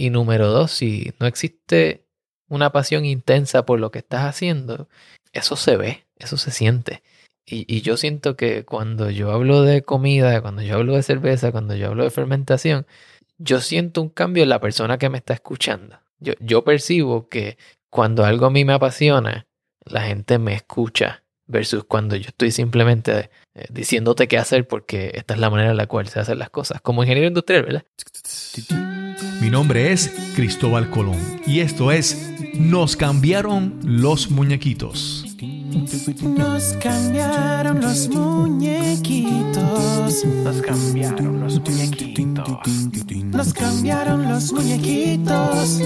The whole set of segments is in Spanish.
y número dos, si no existe una pasión intensa por lo que estás haciendo, eso se ve, eso se siente. Y, yo siento que cuando yo hablo de comida, cuando yo hablo de cerveza, cuando yo hablo de fermentación, yo siento un cambio en la persona que me está escuchando. Yo, percibo que cuando algo a mí me apasiona, la gente me escucha versus cuando yo estoy simplemente eh, diciéndote qué hacer porque esta es la manera en la cual se hacen las cosas. Como ingeniero industrial, ¿verdad? Mi nombre es Cristóbal Colón y esto es Nos cambiaron los muñequitos. Nos cambiaron los muñequitos. Nos cambiaron los muñequitos. Nos cambiaron los muñequitos.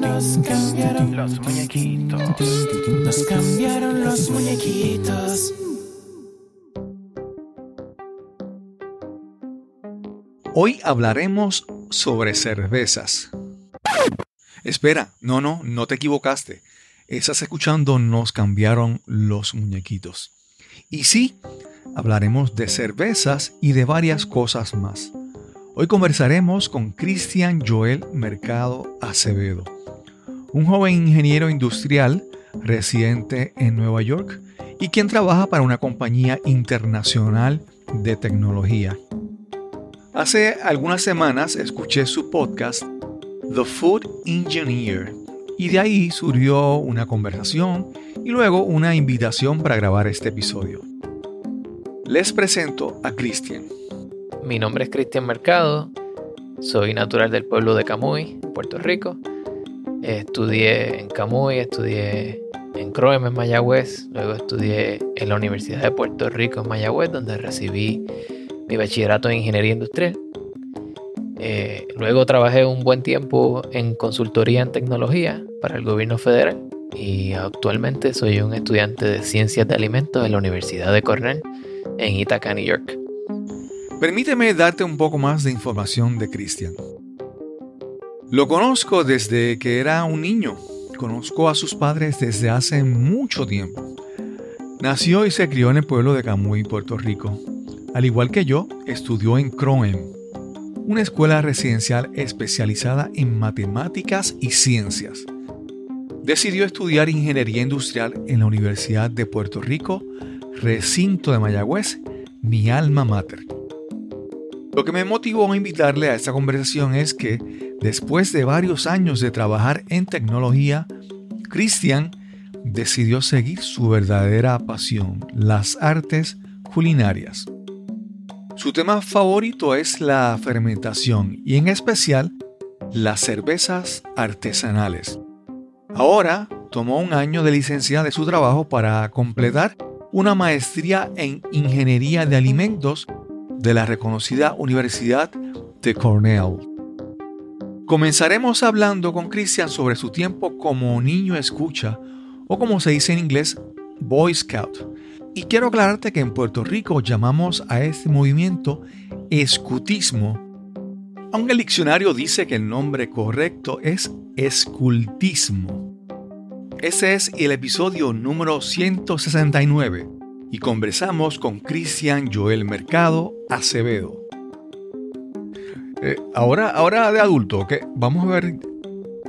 Nos cambiaron los muñequitos. Nos cambiaron los muñequitos. Hoy hablaremos sobre cervezas. Espera, no, no, no te equivocaste. Estás escuchando Nos cambiaron los muñequitos. Y sí, hablaremos de cervezas y de varias cosas más. Hoy conversaremos con Cristian Joel Mercado Acevedo, un joven ingeniero industrial residente en Nueva York y quien trabaja para una compañía internacional de tecnología. Hace algunas semanas escuché su podcast The Food Engineer y de ahí surgió una conversación y luego una invitación para grabar este episodio. Les presento a Cristian. Mi nombre es Cristian Mercado, soy natural del pueblo de Camuy, Puerto Rico. Estudié en Camuy, estudié en CROEM en Mayagüez, luego estudié en la Universidad de Puerto Rico en Mayagüez, donde recibí mi bachillerato en Ingeniería Industrial. Eh, luego trabajé un buen tiempo en consultoría en tecnología para el gobierno federal y actualmente soy un estudiante de ciencias de alimentos en la Universidad de Cornell en Ithaca, New York. Permíteme darte un poco más de información de Cristian. Lo conozco desde que era un niño. Conozco a sus padres desde hace mucho tiempo. Nació y se crió en el pueblo de Camuy, Puerto Rico. Al igual que yo, estudió en Croem, una escuela residencial especializada en matemáticas y ciencias. Decidió estudiar ingeniería industrial en la Universidad de Puerto Rico, recinto de Mayagüez, mi alma mater. Lo que me motivó a invitarle a esta conversación es que, después de varios años de trabajar en tecnología, Christian decidió seguir su verdadera pasión, las artes culinarias. Su tema favorito es la fermentación y en especial las cervezas artesanales. Ahora tomó un año de licencia de su trabajo para completar una maestría en ingeniería de alimentos de la reconocida Universidad de Cornell. Comenzaremos hablando con Christian sobre su tiempo como niño escucha o como se dice en inglés, Boy Scout y quiero aclararte que en Puerto Rico llamamos a este movimiento escutismo, aunque el diccionario dice que el nombre correcto es escultismo. Ese es el episodio número 169 y conversamos con Cristian Joel Mercado Acevedo. Eh, ahora, ahora de adulto, vamos a ver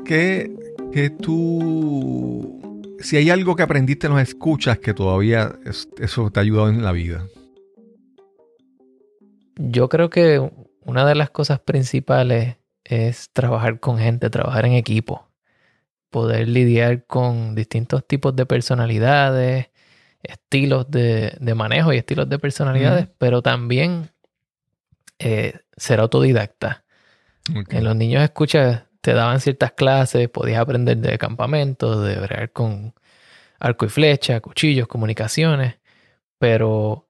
qué, qué tú si hay algo que aprendiste en los escuchas que todavía eso te ha ayudado en la vida. Yo creo que una de las cosas principales es trabajar con gente, trabajar en equipo, poder lidiar con distintos tipos de personalidades, estilos de, manejo y estilos de personalidades, pero también eh, ser autodidacta. En los niños escuchas te daban ciertas clases, podías aprender de campamentos, de ver con arco y flecha, cuchillos, comunicaciones, pero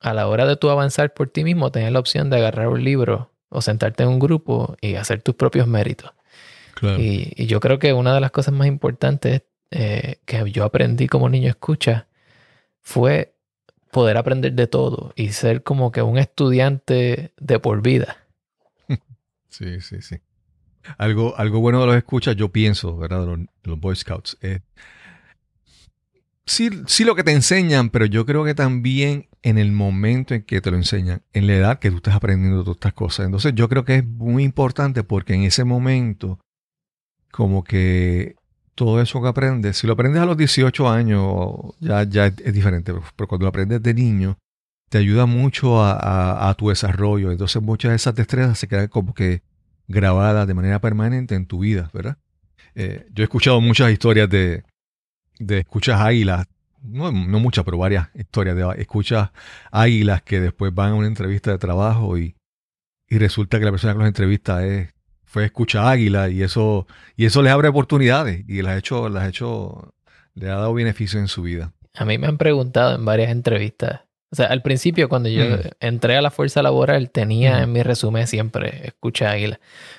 a la hora de tú avanzar por ti mismo, tenías la opción de agarrar un libro o sentarte en un grupo y hacer tus propios méritos. Y, yo creo que una de las cosas más importantes eh, que yo aprendí como niño escucha fue poder aprender de todo y ser como que un estudiante de por vida. Sí, sí, sí. Algo, algo bueno de los escuchas, yo pienso, ¿verdad? De los, Boy Scouts. sí, sí lo que te enseñan, pero yo creo que también en el momento en que te lo enseñan, en la edad que tú estás aprendiendo todas estas cosas. Entonces yo creo que es muy importante porque en ese momento, como que todo eso que aprendes, si lo aprendes a los 18 años, ya, ya es, diferente, pero cuando lo aprendes de niño, te ayuda mucho a- a tu desarrollo. Entonces muchas de esas destrezas se quedan como que grabadas de manera permanente en tu vida, ¿verdad? Eh, yo he escuchado muchas historias de, de escuchas águilas, no, no muchas, pero varias historias de escuchas águilas que después van a una entrevista de trabajo y, y resulta que la persona que los entrevista es, fue escucha águila y eso, y eso les abre oportunidades y las hecho, las ha hecho, le ha dado beneficio en su vida. A mí me han preguntado en varias entrevistas. O sea, al principio cuando yo Mm. entré a la fuerza laboral tenía Ujú. en mi resumen siempre escucha águila.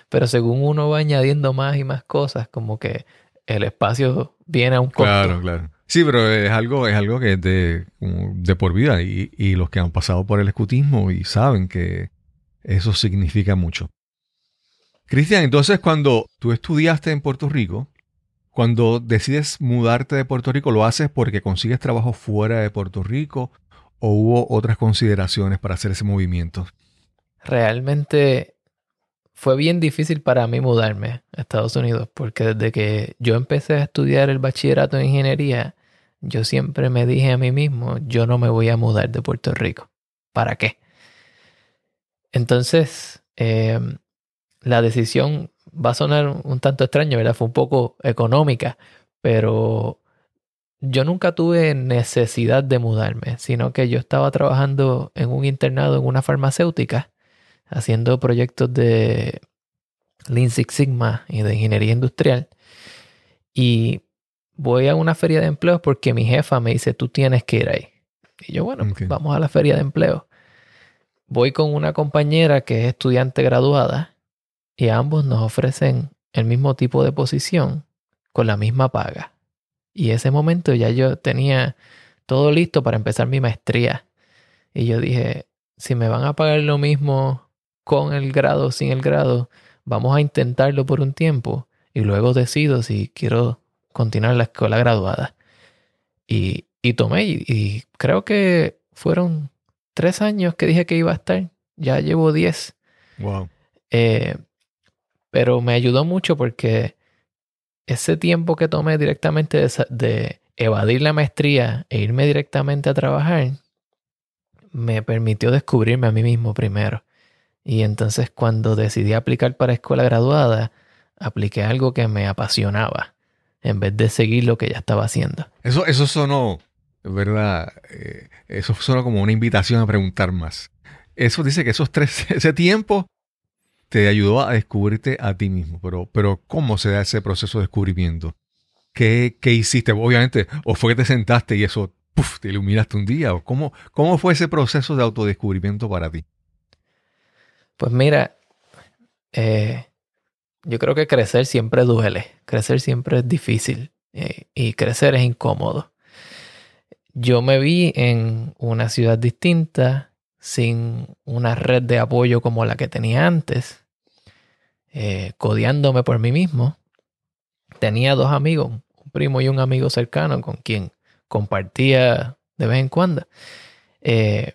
Pero según uno va añadiendo más y más cosas, como que el espacio viene a un costo. Claro, claro. Sí, pero es algo, es algo que es de, de por vida y, y los que han pasado por el escutismo y saben que eso significa mucho. Cristian, entonces cuando tú estudiaste en Puerto Rico, cuando decides mudarte de Puerto Rico, ¿lo haces porque consigues trabajo fuera de Puerto Rico o hubo otras consideraciones para hacer ese movimiento? Realmente fue bien difícil para mí mudarme a Estados Unidos porque desde que yo empecé a estudiar el bachillerato en ingeniería, yo siempre me dije a mí mismo, yo no me voy a mudar de Puerto Rico. ¿Para qué? Entonces, eh, la decisión va a sonar un tanto extraña, ¿verdad? Fue un poco económica, pero yo nunca tuve necesidad de mudarme, sino que yo estaba trabajando en un internado en una farmacéutica, haciendo proyectos de Lean Six Sigma y de ingeniería industrial. Y voy a una feria de empleo porque mi jefa me dice, tú tienes que ir ahí. Y yo, bueno, vamos a la feria de empleo. Voy con una compañera que es estudiante graduada y ambos nos ofrecen el mismo tipo de posición con la misma paga. Y ese momento ya yo tenía todo listo para empezar mi maestría. Y yo dije, si me van a pagar lo mismo con el grado o sin el grado, vamos a intentarlo por un tiempo y luego decido si quiero continuar la escuela graduada. Y, y tomé, y, y creo que fueron tres años que dije que iba a estar. Ya llevo diez. Wow. Eh, pero me ayudó mucho porque ese tiempo que tomé directamente de, de evadir la maestría e irme directamente a trabajar, me permitió descubrirme a mí mismo primero. Y entonces cuando decidí aplicar para escuela graduada, apliqué algo que me apasionaba, en vez de seguir lo que ya estaba haciendo. Eso, eso sonó, ¿verdad? Eh, eso sonó como una invitación a preguntar más. Eso dice que esos tres, ese tiempo te ayudó a descubrirte a ti mismo. Pero, pero ¿cómo se da ese proceso de descubrimiento? ¿Qué, qué hiciste? Obviamente, o fue que te sentaste y eso, puf, te iluminaste un día. ¿O cómo, ¿Cómo fue ese proceso de autodescubrimiento para ti? Pues mira, eh, yo creo que crecer siempre duele, crecer siempre es difícil eh, y crecer es incómodo. Yo me vi en una ciudad distinta, sin una red de apoyo como la que tenía antes, eh, codeándome por mí mismo. Tenía dos amigos, un primo y un amigo cercano con quien compartía de vez en cuando. Eh,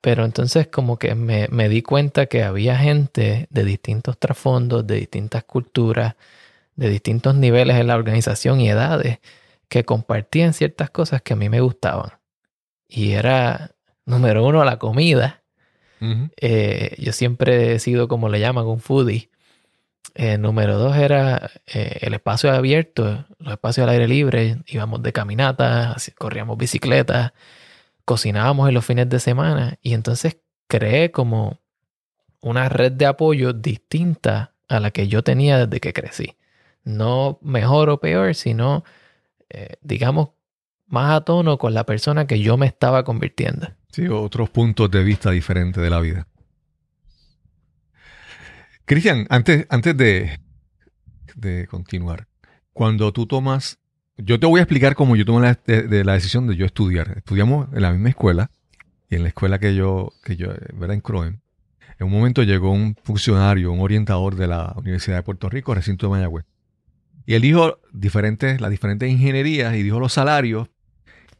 pero entonces como que me, me di cuenta que había gente de distintos trasfondos, de distintas culturas, de distintos niveles en la organización y edades, que compartían ciertas cosas que a mí me gustaban. Y era, número uno, la comida. Eh, yo siempre he sido como le llaman un foodie. Eh, número dos era eh, el espacio abierto, los espacios al aire libre. Íbamos de caminata, así- corríamos bicicletas, cocinábamos en los fines de semana. Y entonces creé como una red de apoyo distinta a la que yo tenía desde que crecí. No mejor o peor, sino, eh, digamos, más a tono con la persona que yo me estaba convirtiendo. Sí, otros puntos de vista diferentes de la vida. Cristian, antes, antes de, de continuar, cuando tú tomas, yo te voy a explicar cómo yo tomé la, de- de la decisión de yo estudiar. Estudiamos en la misma escuela y en la escuela que yo, que yo, eh, ¿verdad? En Croen. En un momento llegó un funcionario, un orientador de la Universidad de Puerto Rico, recinto de Mayagüez. Y él dijo diferentes, las diferentes ingenierías y dijo los salarios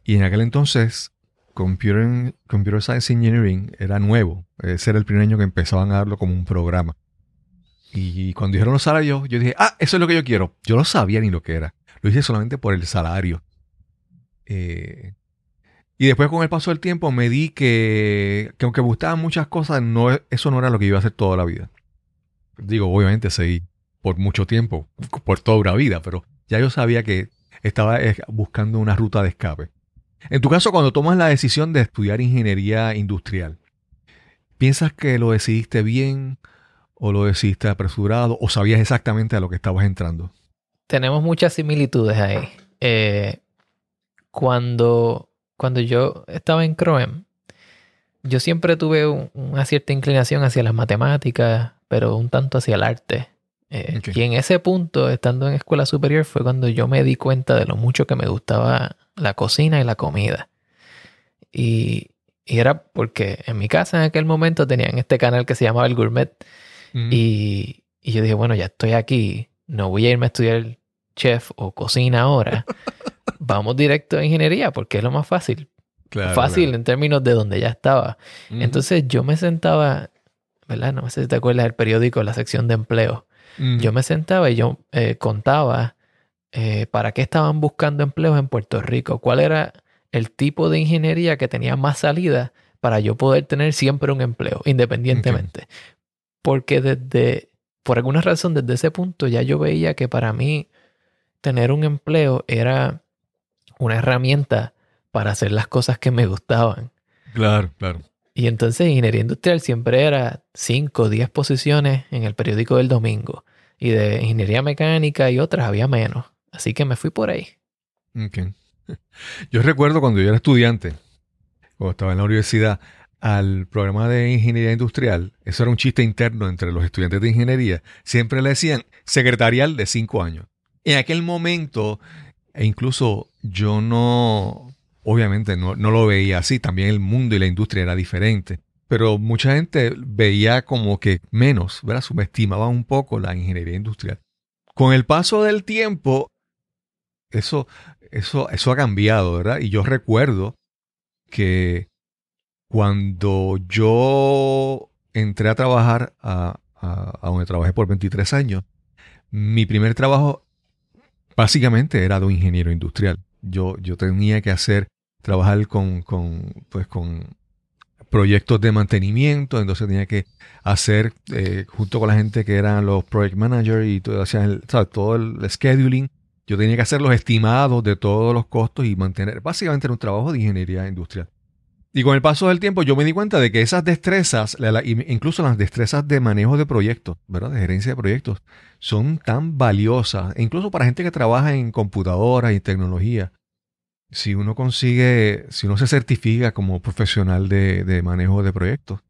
Y en aquel entonces, Computer, Computer Science Engineering era nuevo. Ese era el primer año que empezaban a darlo como un programa. Y cuando dijeron los salarios, yo dije, ah, eso es lo que yo quiero. Yo no sabía ni lo que era. Lo hice solamente por el salario. Eh, y después con el paso del tiempo me di que, que aunque gustaban muchas cosas, no, eso no era lo que iba a hacer toda la vida. Digo, obviamente seguí por mucho tiempo, por toda una vida, pero ya yo sabía que estaba eh, buscando una ruta de escape. En tu caso, cuando tomas la decisión de estudiar ingeniería industrial, ¿piensas que lo decidiste bien o lo decidiste apresurado o sabías exactamente a lo que estabas entrando? Tenemos muchas similitudes ahí. Eh, cuando, cuando yo estaba en Croem, yo siempre tuve un- una cierta inclinación hacia las matemáticas, pero un tanto hacia el arte. Eh. Y en ese punto, estando en escuela superior, fue cuando yo me di cuenta de lo mucho que me gustaba la cocina y la comida. Y, y era porque en mi casa en aquel momento tenían este canal que se llamaba El Gourmet. Mm, Y, y yo dije, bueno, ya estoy aquí, no voy a irme a estudiar chef o cocina ahora. Vamos directo a ingeniería porque es lo más fácil. claro, fácil claro. en términos de donde ya estaba. Mm, Entonces yo me sentaba, ¿verdad? No sé si te acuerdas del periódico, la sección de empleo. mm, Yo me sentaba y yo eh, contaba eh, para qué estaban buscando empleos en Puerto Rico, cuál era el tipo de ingeniería que tenía más salida para yo poder tener siempre un empleo, independientemente. Porque desde, por alguna razón, desde ese punto ya yo veía que para mí tener un empleo era una herramienta para hacer las cosas que me gustaban. Claro, claro. Y entonces ingeniería industrial siempre era 5 o 10 posiciones en el periódico del domingo. Y de ingeniería mecánica y otras había menos. Así que me fui por ahí. Ok. Yo recuerdo cuando yo era estudiante, cuando estaba en la universidad, al programa de ingeniería industrial, eso era un chiste interno entre los estudiantes de ingeniería, siempre le decían secretarial de cinco años. En aquel momento, e incluso yo no, obviamente no, no lo veía así, también el mundo y la industria era diferente, pero mucha gente veía como que menos, ¿verdad? Subestimaba un poco la ingeniería industrial. Con el paso del tiempo, eso, eso, eso ha cambiado, ¿verdad? Y yo recuerdo que cuando yo entré a trabajar a, donde trabajé por 23 años, mi primer trabajo básicamente era de un ingeniero industrial. Yo, yo tenía que hacer, trabajar con, con, pues con proyectos de mantenimiento, entonces tenía que hacer, eh, junto con la gente que eran los project managers y todo, el, todo el scheduling, yo tenía que hacer los estimados de todos los costos y mantener, básicamente era un trabajo de ingeniería industrial. Y con el paso del tiempo yo me di cuenta de que esas destrezas, incluso las destrezas de manejo de proyectos, ¿verdad? De gerencia de proyectos, son tan valiosas, incluso para gente que trabaja en computadoras y tecnología. Si uno consigue, si uno se certifica como profesional de, de manejo de proyectos,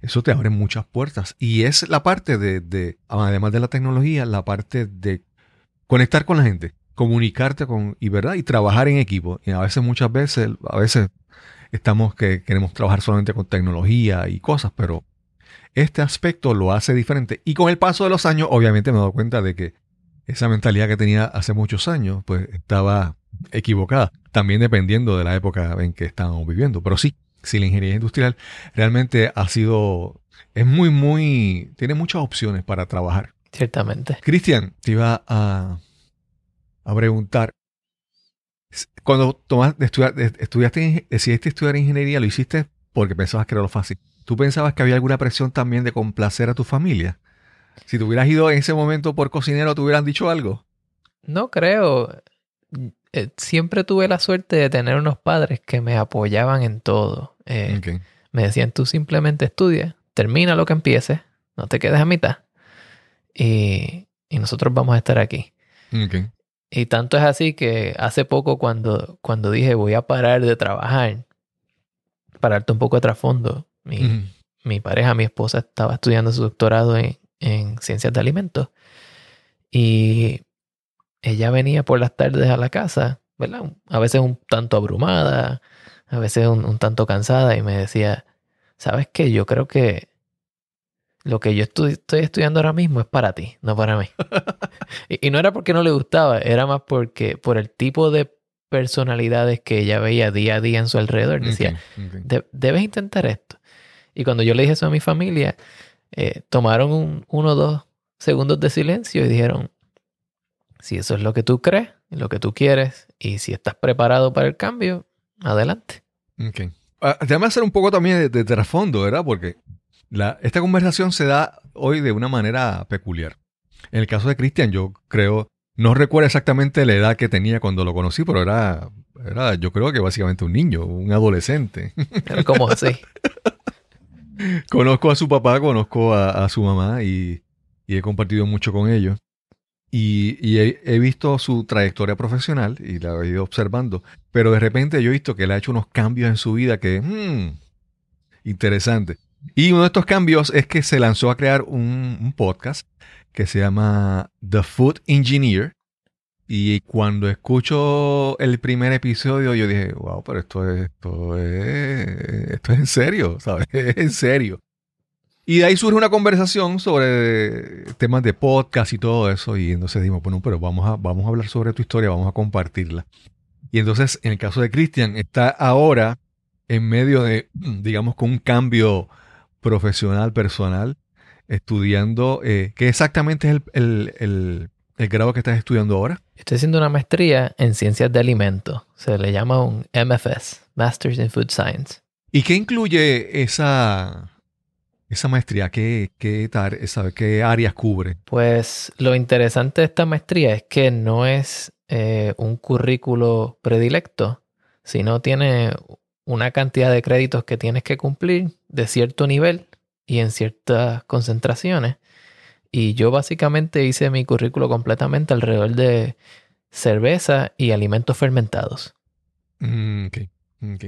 eso te abre muchas puertas. Y es la parte de, de, además de la tecnología, la parte de conectar con la gente, comunicarte con, y verdad, y trabajar en equipo. Y a veces, muchas veces, a veces estamos que queremos trabajar solamente con tecnología y cosas, pero este aspecto lo hace diferente. Y con el paso de los años, obviamente me he dado cuenta de que esa mentalidad que tenía hace muchos años, pues estaba equivocada. También dependiendo de la época en que estábamos viviendo. Pero sí, sí, la ingeniería industrial realmente ha sido, es muy, muy, tiene muchas opciones para trabajar. Ciertamente. Cristian, te iba a, a preguntar, cuando estudiaste, ing- decidiste estudiar ingeniería, lo hiciste porque pensabas que era lo fácil. ¿Tú pensabas que había alguna presión también de complacer a tu familia? Si te hubieras ido en ese momento por cocinero, ¿te hubieran dicho algo? No creo. Eh, siempre tuve la suerte de tener unos padres que me apoyaban en todo. Eh. Me decían, tú simplemente estudia, termina lo que empieces, no te quedes a mitad. Y, y nosotros vamos a estar aquí. Y tanto es así que hace poco cuando, cuando dije voy a parar de trabajar, pararte un poco de trasfondo, mi, mi pareja, mi esposa, estaba estudiando su doctorado en, en ciencias de alimentos. Y ella venía por las tardes a la casa, ¿verdad? A veces un tanto abrumada, a veces un, un tanto cansada y me decía, ¿sabes qué? Yo creo que lo que yo estoy estudiando ahora mismo es para ti, no para mí. y, y no era porque no le gustaba, era más porque por el tipo de personalidades que ella veía día a día en su alrededor. Decía, Ok, ok. "De- debes intentar esto. Y cuando yo le dije eso a mi familia, eh, tomaron un, uno o dos segundos de silencio y dijeron, si eso es lo que tú crees, lo que tú quieres, y si estás preparado para el cambio, adelante. Ok. Ah, déjame hacer un poco también de, de trasfondo, ¿verdad? Porque la, esta conversación se da hoy de una manera peculiar. En el caso de Cristian, yo creo, no recuerdo exactamente la edad que tenía cuando lo conocí, pero era, era yo creo que básicamente un niño, un adolescente. Como así. conozco a su papá, conozco a, a su mamá y, y he compartido mucho con ellos. Y, y he, he visto su trayectoria profesional y la he ido observando. Pero de repente yo he visto que él ha hecho unos cambios en su vida que, hmm, interesante. Y uno de estos cambios es que se lanzó a crear un, podcast que se llama The Food Engineer. Y cuando escucho el primer episodio, yo dije, wow, pero esto es, esto es, esto es en serio, ¿sabes? Es en serio. Y de ahí surge una conversación sobre temas de podcast y todo eso. Y entonces dijimos, bueno, pero vamos a, vamos a hablar sobre tu historia, vamos a compartirla. Y entonces, en el caso de Cristian, está ahora en medio de, digamos, con un cambio profesional, personal, estudiando. eh, ¿Qué exactamente es el, el- el- el grado que estás estudiando ahora? Estoy haciendo una maestría en ciencias de alimentos. Se le llama un MFS, Masters in Food Science. ¿Y qué incluye esa, esa maestría? ¿Qué, qué, tar- sabe, ¿Qué áreas cubre? Pues lo interesante de esta maestría es que no es eh, un currículo predilecto, sino tiene una cantidad de créditos que tienes que cumplir de cierto nivel y en ciertas concentraciones. Y yo básicamente hice mi currículo completamente alrededor de cerveza y alimentos fermentados. Mm, ok, ok.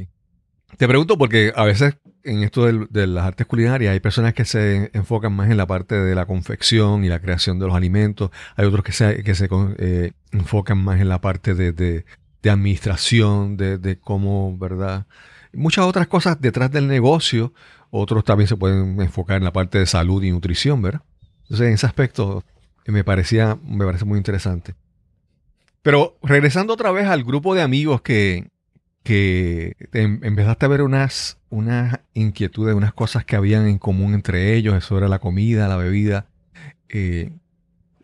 Te pregunto porque a veces en esto de las artes culinarias hay personas que se enfocan más en la parte de la confección y la creación de los alimentos. Hay otros que se, que se eh, enfocan más en la parte de, de- de administración, de cómo, ¿verdad? Muchas otras cosas detrás del negocio. Otros también se pueden enfocar en la parte de salud y nutrición, ¿verdad? Entonces, en ese aspecto eh, me parecía, me parece muy interesante. Pero regresando otra vez al grupo de amigos que, que em- empezaste a ver unas, unas inquietudes, unas cosas que habían en común entre ellos, eso era la comida, la bebida. Eh,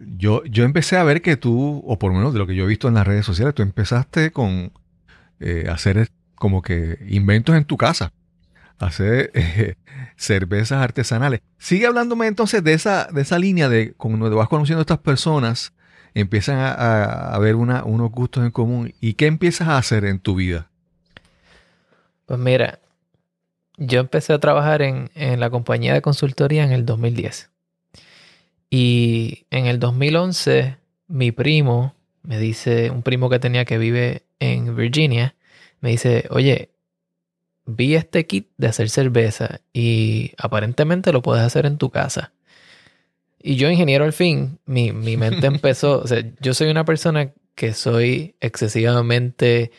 yo, yo empecé a ver que tú, o por lo menos de lo que yo he visto en las redes sociales, tú empezaste con eh, hacer como que inventos en tu casa, hacer eh, cervezas artesanales. Sigue hablándome entonces de esa, de esa línea de cuando vas conociendo a estas personas, empiezan a, a- ver una- unos gustos en común. ¿Y qué empiezas a hacer en tu vida? Pues mira, yo empecé a trabajar en, en la compañía de consultoría en el 2010. Y en el 2011, mi primo me dice, un primo que tenía que vive en Virginia, me dice, oye, vi este kit de hacer cerveza y aparentemente lo puedes hacer en tu casa. Y yo, ingeniero al fin, mi, mi mente empezó, o sea, yo soy una persona que soy excesivamente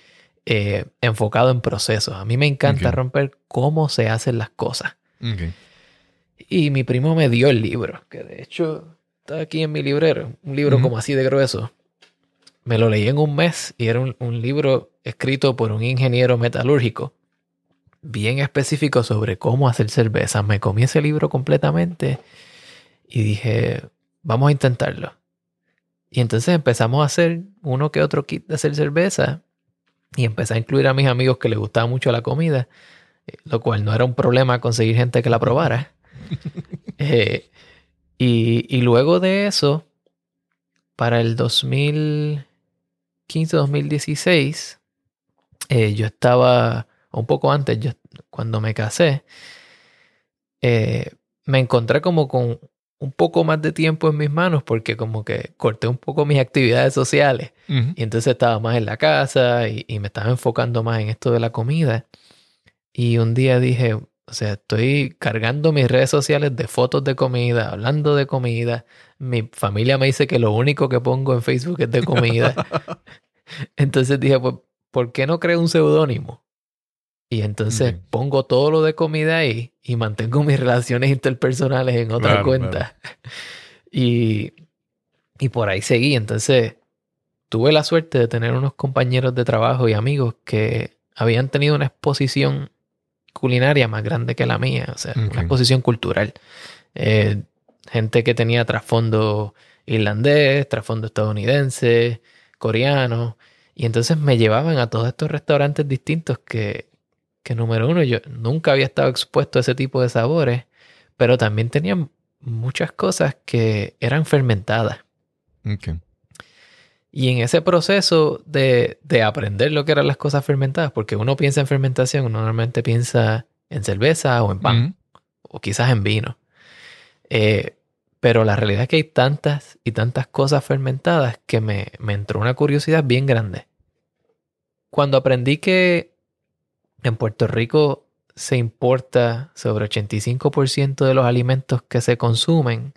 eh, enfocado en procesos. A mí me encanta romper cómo se hacen las cosas. Y mi primo me dio el libro, que de hecho está aquí en mi librero, un libro como así de grueso. Me lo leí en un mes y era un, un libro escrito por un ingeniero metalúrgico, bien específico sobre cómo hacer cerveza. Me comí ese libro completamente y dije, vamos a intentarlo. Y entonces empezamos a hacer uno que otro kit de hacer cerveza y empecé a incluir a mis amigos que les gustaba mucho la comida, eh, lo cual no era un problema conseguir gente que la probara. Eh, y, y luego de eso, para el 2015-2016, eh, yo estaba, un poco antes, yo, cuando me casé, eh, me encontré como con un poco más de tiempo en mis manos porque como que corté un poco mis actividades sociales. Ujú. Y entonces estaba más en la casa y, y me estaba enfocando más en esto de la comida. Y un día dije, o sea, estoy cargando mis redes sociales de fotos de comida, hablando de comida. Mi familia me dice que lo único que pongo en Facebook es de comida. entonces dije, pues, ¿por qué no creo un seudónimo? Y entonces pongo todo lo de comida ahí y mantengo mis relaciones interpersonales en otra Claro, cuenta. Y, y por ahí seguí. Entonces, tuve la suerte de tener unos compañeros de trabajo y amigos que habían tenido una exposición culinaria más grande que la mía, o sea, Ok. una exposición cultural. Eh, gente que tenía trasfondo irlandés, trasfondo estadounidense, coreano, y entonces me llevaban a todos estos restaurantes distintos que, que número uno, yo nunca había estado expuesto a ese tipo de sabores, pero también tenían muchas cosas que eran fermentadas. Ok. Y en ese proceso de, de aprender lo que eran las cosas fermentadas, porque uno piensa en fermentación, uno normalmente piensa en cerveza o en pan, o quizás en vino. Eh, pero la realidad es que hay tantas y tantas cosas fermentadas que me, me entró una curiosidad bien grande. Cuando aprendí que en Puerto Rico se importa sobre 85% de los alimentos que se consumen,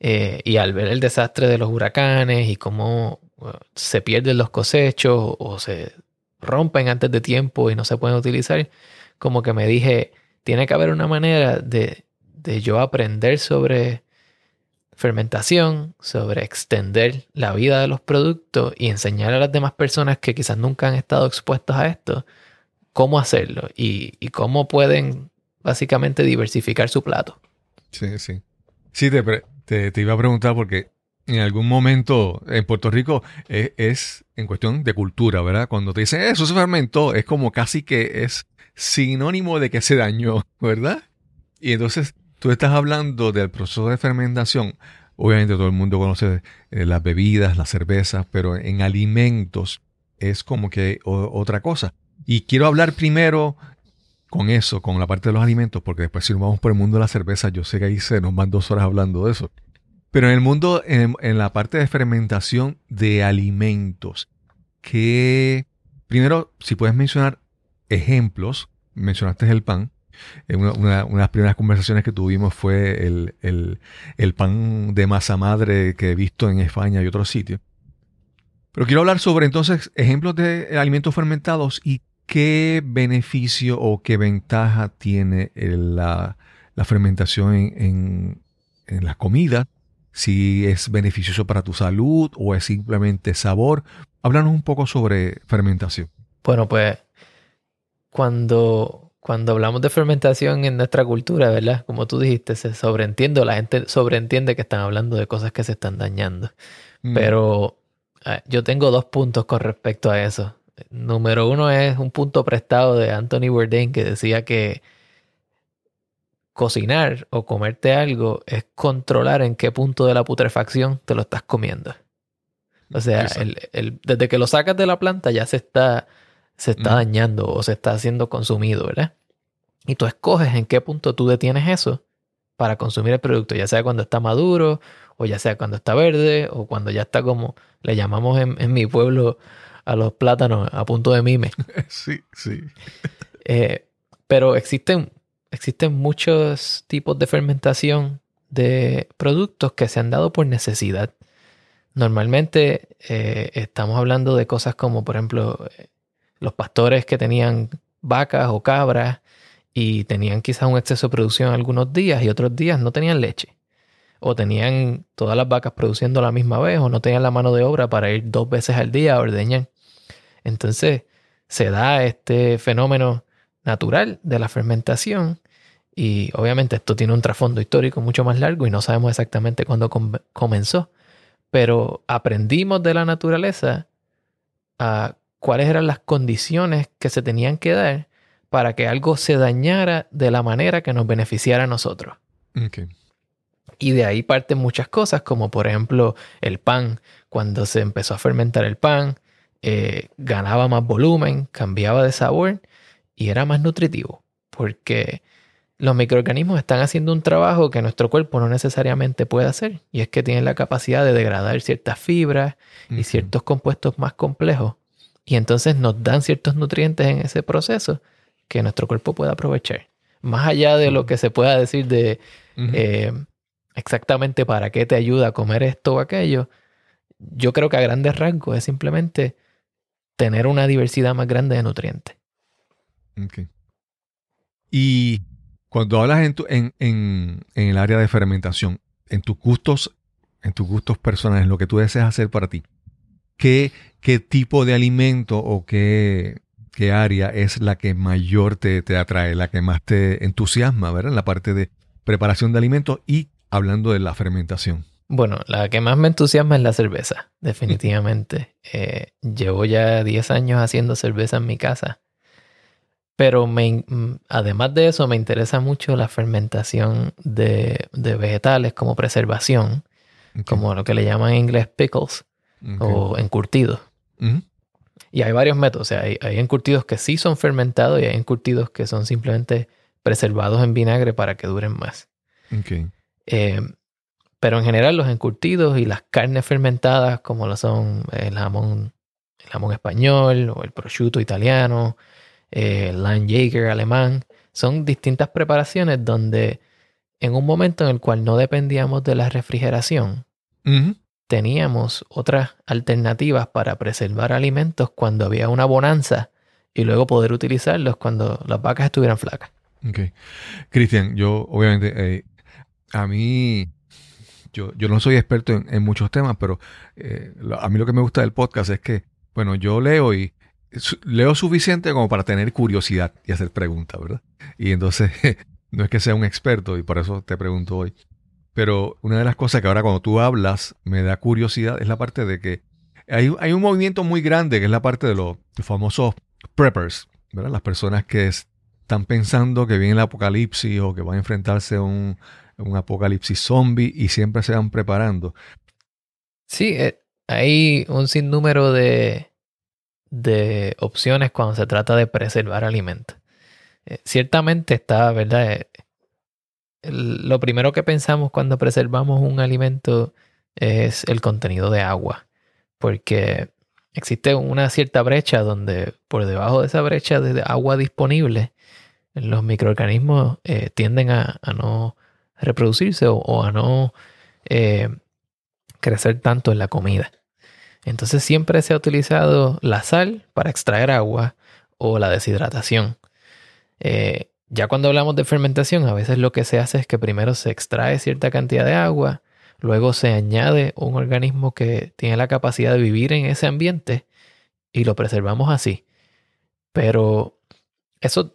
eh, y al ver el desastre de los huracanes y cómo uh, se pierden los cosechos o se rompen antes de tiempo y no se pueden utilizar, como que me dije, tiene que haber una manera de, de yo aprender sobre fermentación, sobre extender la vida de los productos y enseñar a las demás personas que quizás nunca han estado expuestos a esto, cómo hacerlo y, y cómo pueden básicamente diversificar su plato. Sí, sí. Sí, te, pre- te, te iba a preguntar porque en algún momento en Puerto Rico eh, es en cuestión de cultura, ¿verdad? Cuando te dicen eso se fermentó, es como casi que es sinónimo de que se dañó, ¿verdad? Y entonces tú estás hablando del proceso de fermentación. Obviamente todo el mundo conoce eh, las bebidas, las cervezas, pero en alimentos es como que otra cosa. Y quiero hablar primero con eso, con la parte de los alimentos, porque después si nos vamos por el mundo de la cerveza, yo sé que ahí se nos van dos horas hablando de eso. Pero en el mundo, en, la parte de fermentación de alimentos, que primero, si puedes mencionar ejemplos, mencionaste el pan. Eh, Una, de las primeras conversaciones que tuvimos fue el, pan de masa madre que he visto en España y otros sitios. Pero quiero hablar sobre entonces ejemplos de alimentos fermentados y qué beneficio o qué ventaja tiene la fermentación en, en, en las comidas. Si es beneficioso para tu salud o es simplemente sabor. Háblanos un poco sobre fermentación. Bueno, pues cuando, cuando hablamos de fermentación en nuestra cultura, ¿verdad? Como tú dijiste, se sobreentiende, la gente sobreentiende que están hablando de cosas que se están dañando. Mm, Pero eh, yo tengo dos puntos con respecto a eso. Número uno es un punto prestado de Anthony Bourdain que decía que cocinar o comerte algo es controlar en qué punto de la putrefacción te lo estás comiendo. O sea, Exacto. el- el- desde que lo sacas de la planta ya se está, se está dañando o se está haciendo consumido, ¿verdad? Y tú escoges en qué punto tú detienes eso para consumir el producto, ya sea cuando está maduro, o ya sea cuando está verde, o cuando ya está como le llamamos en, en mi pueblo a los plátanos a punto de mime. Sí, sí. Eh, pero existen, existen muchos tipos de fermentación de productos que se han dado por necesidad. Normalmente eh, estamos hablando de cosas como, por ejemplo, eh, los pastores que tenían vacas o cabras y tenían quizás un exceso de producción algunos días y otros días no tenían leche. O tenían todas las vacas produciendo a la misma vez o no tenían la mano de obra para ir dos veces al día a ordeñar. Entonces se da este fenómeno natural de la fermentación y obviamente esto tiene un trasfondo histórico mucho más largo y no sabemos exactamente cuándo com- comenzó, pero aprendimos de la naturaleza a cuáles eran las condiciones que se tenían que dar para que algo se dañara de la manera que nos beneficiara a nosotros. Y de ahí parten muchas cosas, como por ejemplo el pan. Cuando se empezó a fermentar el pan, eh, ganaba más volumen, cambiaba de sabor y era más nutritivo. Porque los microorganismos están haciendo un trabajo que nuestro cuerpo no necesariamente puede hacer. Y es que tienen la capacidad de degradar ciertas fibras y ciertos compuestos más complejos. Y entonces nos dan ciertos nutrientes en ese proceso que nuestro cuerpo puede aprovechar. Más allá de lo que se pueda decir de eh, exactamente para qué te ayuda a comer esto o aquello, yo creo que a grandes rasgos es simplemente tener una diversidad más grande de nutrientes. Y cuando hablas en, tu- en, en- en el área de fermentación, en tus gustos, en tus gustos personales, lo que tú deseas hacer para ti, ¿qué, qué tipo de alimento o qué, qué área es la que mayor te, te atrae, la que más te entusiasma, ¿verdad? En la parte de preparación de alimentos y hablando de la fermentación. Bueno, la que más me entusiasma es la cerveza, definitivamente. Eh, llevo ya 10 años haciendo cerveza en mi casa. Pero me mm, además de eso, me interesa mucho la fermentación de, de vegetales como preservación, como lo que le llaman en inglés pickles o encurtidos. Y hay varios métodos. O sea, hay, hay encurtidos que sí son fermentados y hay encurtidos que son simplemente preservados en vinagre para que duren más. Eh, pero en general los encurtidos y las carnes fermentadas, como lo son el jamón, el jamón español o el prosciutto italiano, eh, el Landjäger alemán, son distintas preparaciones donde en un momento en el cual no dependíamos de la refrigeración, teníamos otras alternativas para preservar alimentos cuando había una bonanza y luego poder utilizarlos cuando las vacas estuvieran flacas. Ok. Cristian, yo obviamente, eh, a mí, yo, yo no soy experto en, en muchos temas, pero eh, a mí lo que me gusta del podcast es que, bueno, yo leo y leo suficiente como para tener curiosidad y hacer preguntas, ¿verdad? Y entonces, no es que sea un experto y por eso te pregunto hoy. Pero una de las cosas que ahora cuando tú hablas me da curiosidad es la parte de que hay, un movimiento muy grande que es la parte de los famosos preppers, ¿verdad? Las personas que es- están pensando que viene el apocalipsis o que van a enfrentarse a un, a un apocalipsis zombie y siempre se van preparando. Sí, eh, hay un sinnúmero de, de opciones cuando se trata de preservar alimentos. Eh, ciertamente está, ¿verdad? Eh, lo primero que pensamos cuando preservamos un alimento es el contenido de agua, porque existe una cierta brecha donde por debajo de esa brecha de agua disponible, los microorganismos eh, tienden a, no reproducirse o, a no crecer tanto en la comida. Entonces siempre se ha utilizado la sal para extraer agua o la deshidratación. Eh, ya cuando hablamos de fermentación, a veces lo que se hace es que primero se extrae cierta cantidad de agua, luego se añade un organismo que tiene la capacidad de vivir en ese ambiente y lo preservamos así. Pero eso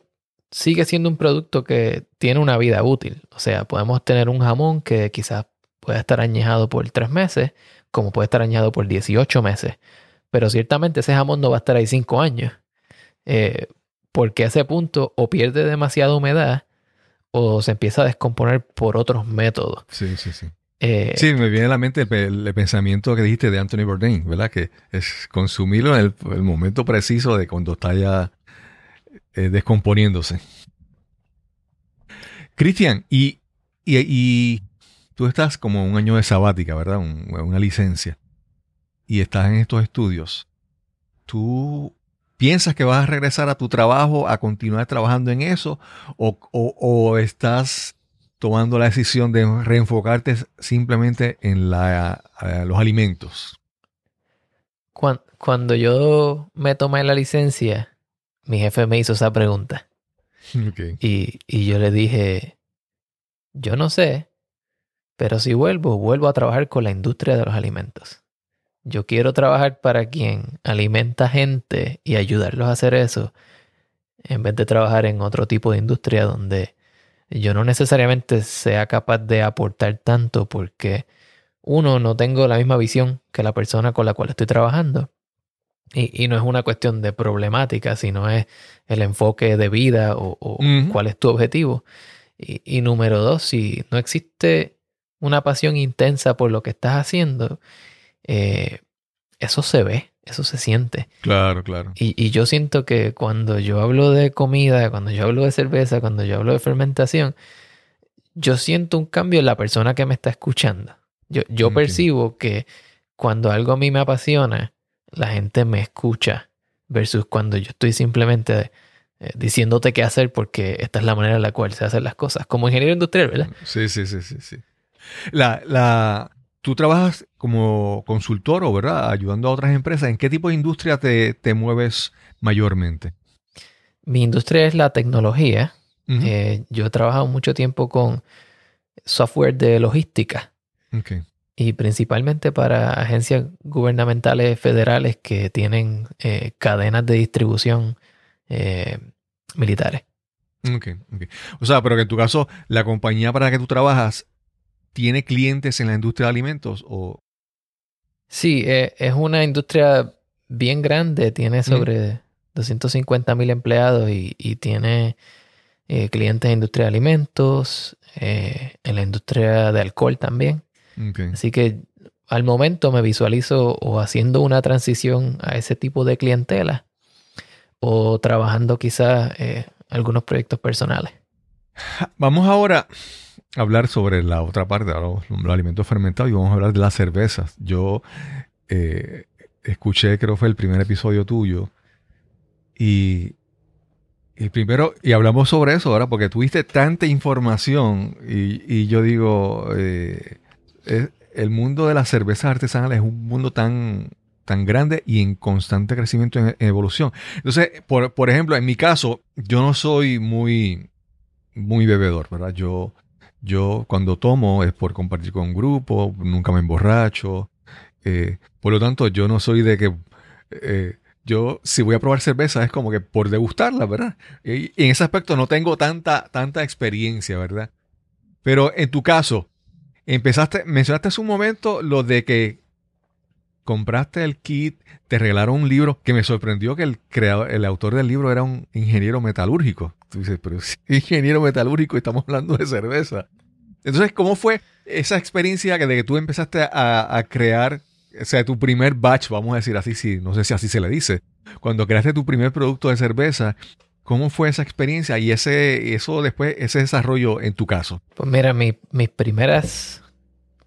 sigue siendo un producto que tiene una vida útil. O sea, podemos tener un jamón que quizás puede estar añejado por tres meses, como puede estar añejado por 18 meses. Pero ciertamente ese jamón no va a estar ahí cinco años. Eh, porque a ese punto o pierde demasiada humedad o se empieza a descomponer por otros métodos. Sí, sí, sí. Eh, Sí, me viene a la mente el, pe- el pensamiento que dijiste de Anthony Bourdain, ¿verdad? Que es consumirlo en el, el momento preciso de cuando está ya eh, descomponiéndose. Cristian, y, y, y tú estás como un año de sabática, ¿verdad? Un- una licencia. Y estás en estos estudios. ¿Tú piensas que vas a regresar a tu trabajo, a continuar trabajando en eso? ¿O, o- o estás tomando la decisión de reenfocarte simplemente en la, los alimentos? cuan- cuando yo me tomé la licencia, mi jefe me hizo esa pregunta. Y, y yo le dije, yo no sé, pero si vuelvo, vuelvo a trabajar con la industria de los alimentos. Yo quiero trabajar para quien alimenta gente y ayudarlos a hacer eso, en vez de trabajar en otro tipo de industria donde yo no necesariamente sea capaz de aportar tanto porque uno, no tengo la misma visión que la persona con la cual estoy trabajando. Y, y no es una cuestión de problemática, sino es el enfoque de vida o, cuál es tu objetivo. Y, y número dos, si no existe una pasión intensa por lo que estás haciendo, eh, eso se ve, eso se siente. Claro, claro. Y, y yo siento que cuando yo hablo de comida, cuando yo hablo de cerveza, cuando yo hablo de fermentación, yo siento un cambio en la persona que me está escuchando. Yo, yo percibo que cuando algo a mí me apasiona, la gente me escucha versus cuando yo estoy simplemente eh, diciéndote qué hacer porque esta es la manera en la cual se hacen las cosas. Como ingeniero industrial, ¿verdad? Sí, sí, sí, sí, sí. La, la, tú trabajas como consultor, ¿o ¿verdad? Ayudando a otras empresas. ¿En qué tipo de industria te, te mueves mayormente? Mi industria es la tecnología. Eh, yo he trabajado mucho tiempo con software de logística. Y principalmente para agencias gubernamentales federales que tienen eh, cadenas de distribución eh, militares. Ok, ok. O sea, pero que en tu caso, la compañía para la que tú trabajas tiene clientes en la industria de alimentos o... Sí, eh, es una industria bien grande, tiene sobre 250 mil empleados y, y tiene eh, clientes en industria de alimentos, eh, en la industria de alcohol también. Así que al momento me visualizo o haciendo una transición a ese tipo de clientela o trabajando quizás algunos proyectos personales. Vamos ahora hablar sobre la otra parte, los, alimentos fermentados, y vamos a hablar de las cervezas. Yo eh, escuché, creo que fue el primer episodio tuyo, y, y primero, y hablamos sobre eso ahora, porque tuviste tanta información, y, y yo digo, eh, el mundo de las cervezas artesanales es un mundo tan tan grande y en constante crecimiento en, en evolución. Entonces, por, por ejemplo, en mi caso, yo no soy muy, muy bebedor, ¿verdad? Yo, yo cuando tomo es por compartir con un grupo, nunca me emborracho. eh, por lo tanto, yo no soy de que... eh, yo, si voy a probar cerveza, es como que por degustarla, ¿verdad? Y, en ese aspecto no tengo tanta, tanta experiencia, ¿verdad? Pero en tu caso, empezaste, mencionaste hace un momento lo de que compraste el kit, te regalaron un libro que me sorprendió que el creador, el autor del libro era un ingeniero metalúrgico. Tú dices, pero ingeniero metalúrgico estamos hablando de cerveza. Entonces, ¿cómo fue esa experiencia que de que tú empezaste a, crear, o sea, tu primer batch, vamos a decir así, si, no sé si así se le dice, cuando creaste tu primer producto de cerveza, ¿cómo fue esa experiencia y ese, eso después, ese desarrollo en tu caso? Pues mira, mi- mis primeras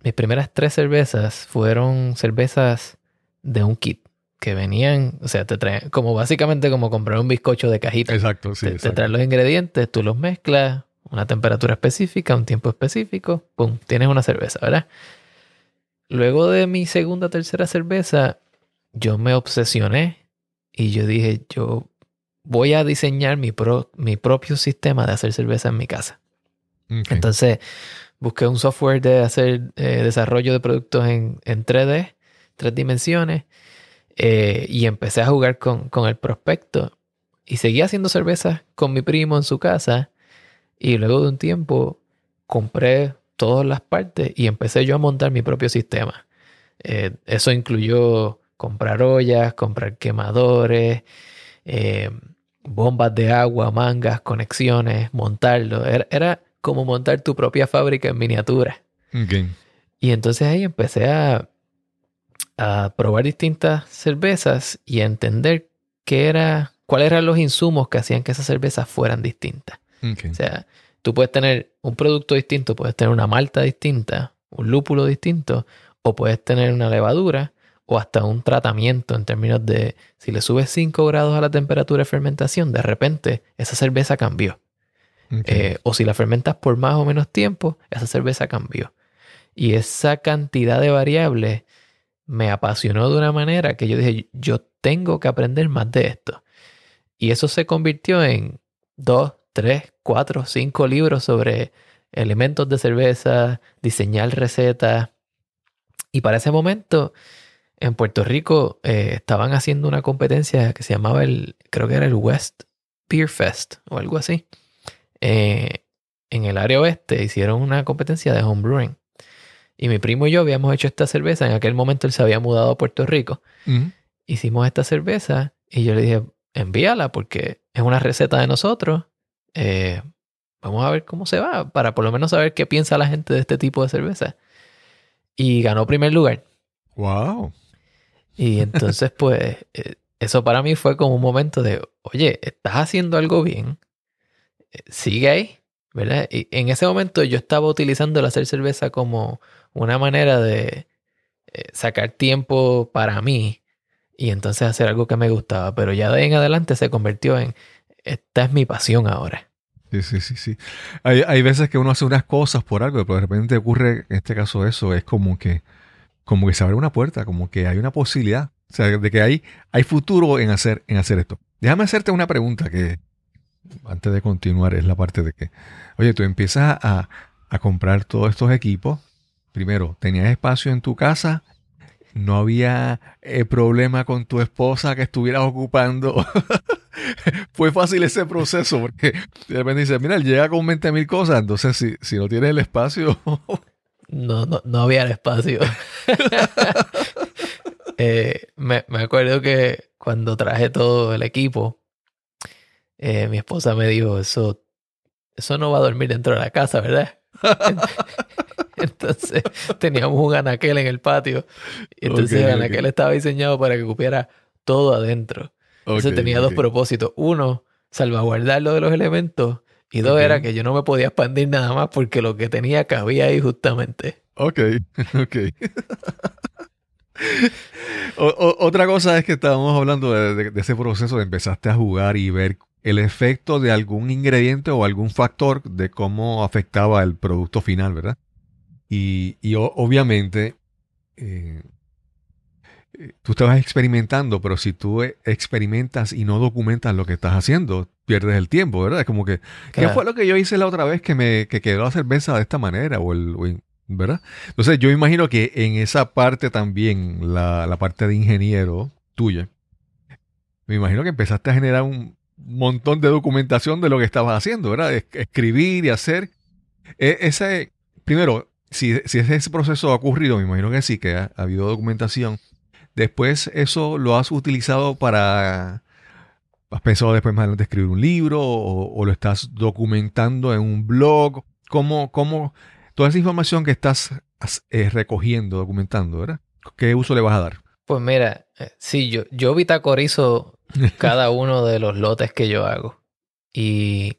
mis primeras tres cervezas fueron cervezas de un kit que venían, o sea, te traen como básicamente como comprar un bizcocho de cajita. Exacto, sí. te, traen los ingredientes, tú los mezclas, una temperatura específica, un tiempo específico, pum, tienes una cerveza, ¿verdad? Luego de mi segunda, tercera cerveza, yo me obsesioné y yo dije, yo voy a diseñar mi, pro- mi propio sistema de hacer cerveza en mi casa. Entonces, busqué un software de hacer eh, desarrollo de productos en, en 3D, tres dimensiones, eh, y empecé a jugar con, con el prospecto. Y seguí haciendo cervezas con mi primo en su casa. Y luego de un tiempo compré todas las partes y empecé yo a montar mi propio sistema. Eh, eso incluyó comprar ollas, comprar quemadores, bombas de agua, mangas, conexiones, montarlo. Era como montar tu propia fábrica en miniatura. Y entonces ahí empecé a, a probar distintas cervezas y a entender qué era, cuáles eran los insumos que hacían que esas cervezas fueran distintas. O sea, tú puedes tener un producto distinto, puedes tener una malta distinta, un lúpulo distinto, o puedes tener una levadura o hasta un tratamiento en términos de si le subes 5 grados a la temperatura de fermentación, de repente esa cerveza cambió. Eh, o si la fermentas por más o menos tiempo, esa cerveza cambió. Y esa cantidad de variables me apasionó de una manera que yo dije, yo tengo que aprender más de esto. Y eso se convirtió en dos, tres, cuatro, cinco libros sobre elementos de cerveza, diseñar recetas. Y para ese momento, en Puerto Rico, eh, estaban haciendo una competencia que se llamaba el, creo que era el West Beer Fest o algo así. Eh, en el área oeste hicieron una competencia de homebrewing. Y mi primo y yo habíamos hecho esta cerveza. En aquel momento él se había mudado a Puerto Rico. Ujú. Hicimos esta cerveza y yo le dije, envíala porque es una receta de nosotros. Eh, vamos a ver cómo se va para por lo menos saber qué piensa la gente de este tipo de cerveza. Y ganó primer lugar. Wow. Y entonces, pues, eh, eso para mí fue como un momento de, oye, estás haciendo algo bien, sigue ahí, ¿verdad? Y en ese momento yo estaba utilizando el hacer cerveza como una manera de eh, sacar tiempo para mí y entonces hacer algo que me gustaba, pero ya de ahí en adelante se convirtió en, esta es mi pasión ahora. Sí, sí, sí, sí. Hay, hay veces que uno hace unas cosas por algo, pero de repente ocurre, en este caso eso, es como que, como que se abre una puerta, como que hay una posibilidad. O sea, de que hay, hay futuro en hacer, en hacer esto. Déjame hacerte una pregunta que, antes de continuar, es la parte de que, oye, tú empiezas a, a comprar todos estos equipos, primero, ¿tenías espacio en tu casa? ¿No había eh, problema con tu esposa que estuvieras ocupando? Fue fácil ese proceso porque de repente dices, mira, llega con 20 mil cosas, entonces si, si no tienes el espacio... No, no, no había el espacio. Eh, me, me acuerdo que cuando traje todo el equipo, eh, mi esposa me dijo, eso, eso no va a dormir dentro de la casa, ¿verdad? Entonces teníamos un anaquel en el patio. Y entonces el anaquel estaba diseñado para que cupiera todo adentro. Entonces Ok, tenía dos propósitos. Uno, salvaguardarlo de los elementos. Y dos, era que yo no me podía expandir nada más porque lo que tenía cabía ahí justamente. Ok, ok. O- o- otra cosa es que estábamos hablando de, de- de ese proceso de empezaste a jugar y ver el efecto de algún ingrediente o algún factor de cómo afectaba el producto final, ¿verdad? Y, y obviamente eh, eh, tú estabas experimentando, pero si tú eh, experimentas y no documentas lo que estás haciendo, pierdes el tiempo, ¿verdad? Es como que, ¿qué fue lo que yo hice la otra vez que me que quedó la cerveza de esta manera? O el, o ¿Verdad? Entonces yo imagino que en esa parte también, la, la parte de ingeniero tuya, me imagino que empezaste a generar un montón de documentación de lo que estabas haciendo, ¿verdad? Es- escribir y hacer. E- ese, primero, si, si ese proceso ha ocurrido, me imagino que sí, que ha, ha habido documentación. Después eso lo has utilizado para... ¿Has pensado después más adelante escribir un libro o, lo estás documentando en un blog? ¿Cómo, cómo, toda esa información que estás eh, recogiendo, documentando, ¿verdad? ¿Qué uso le vas a dar? Pues mira, eh, sí, yo, yo bitacorizo cada uno de los lotes que yo hago. Y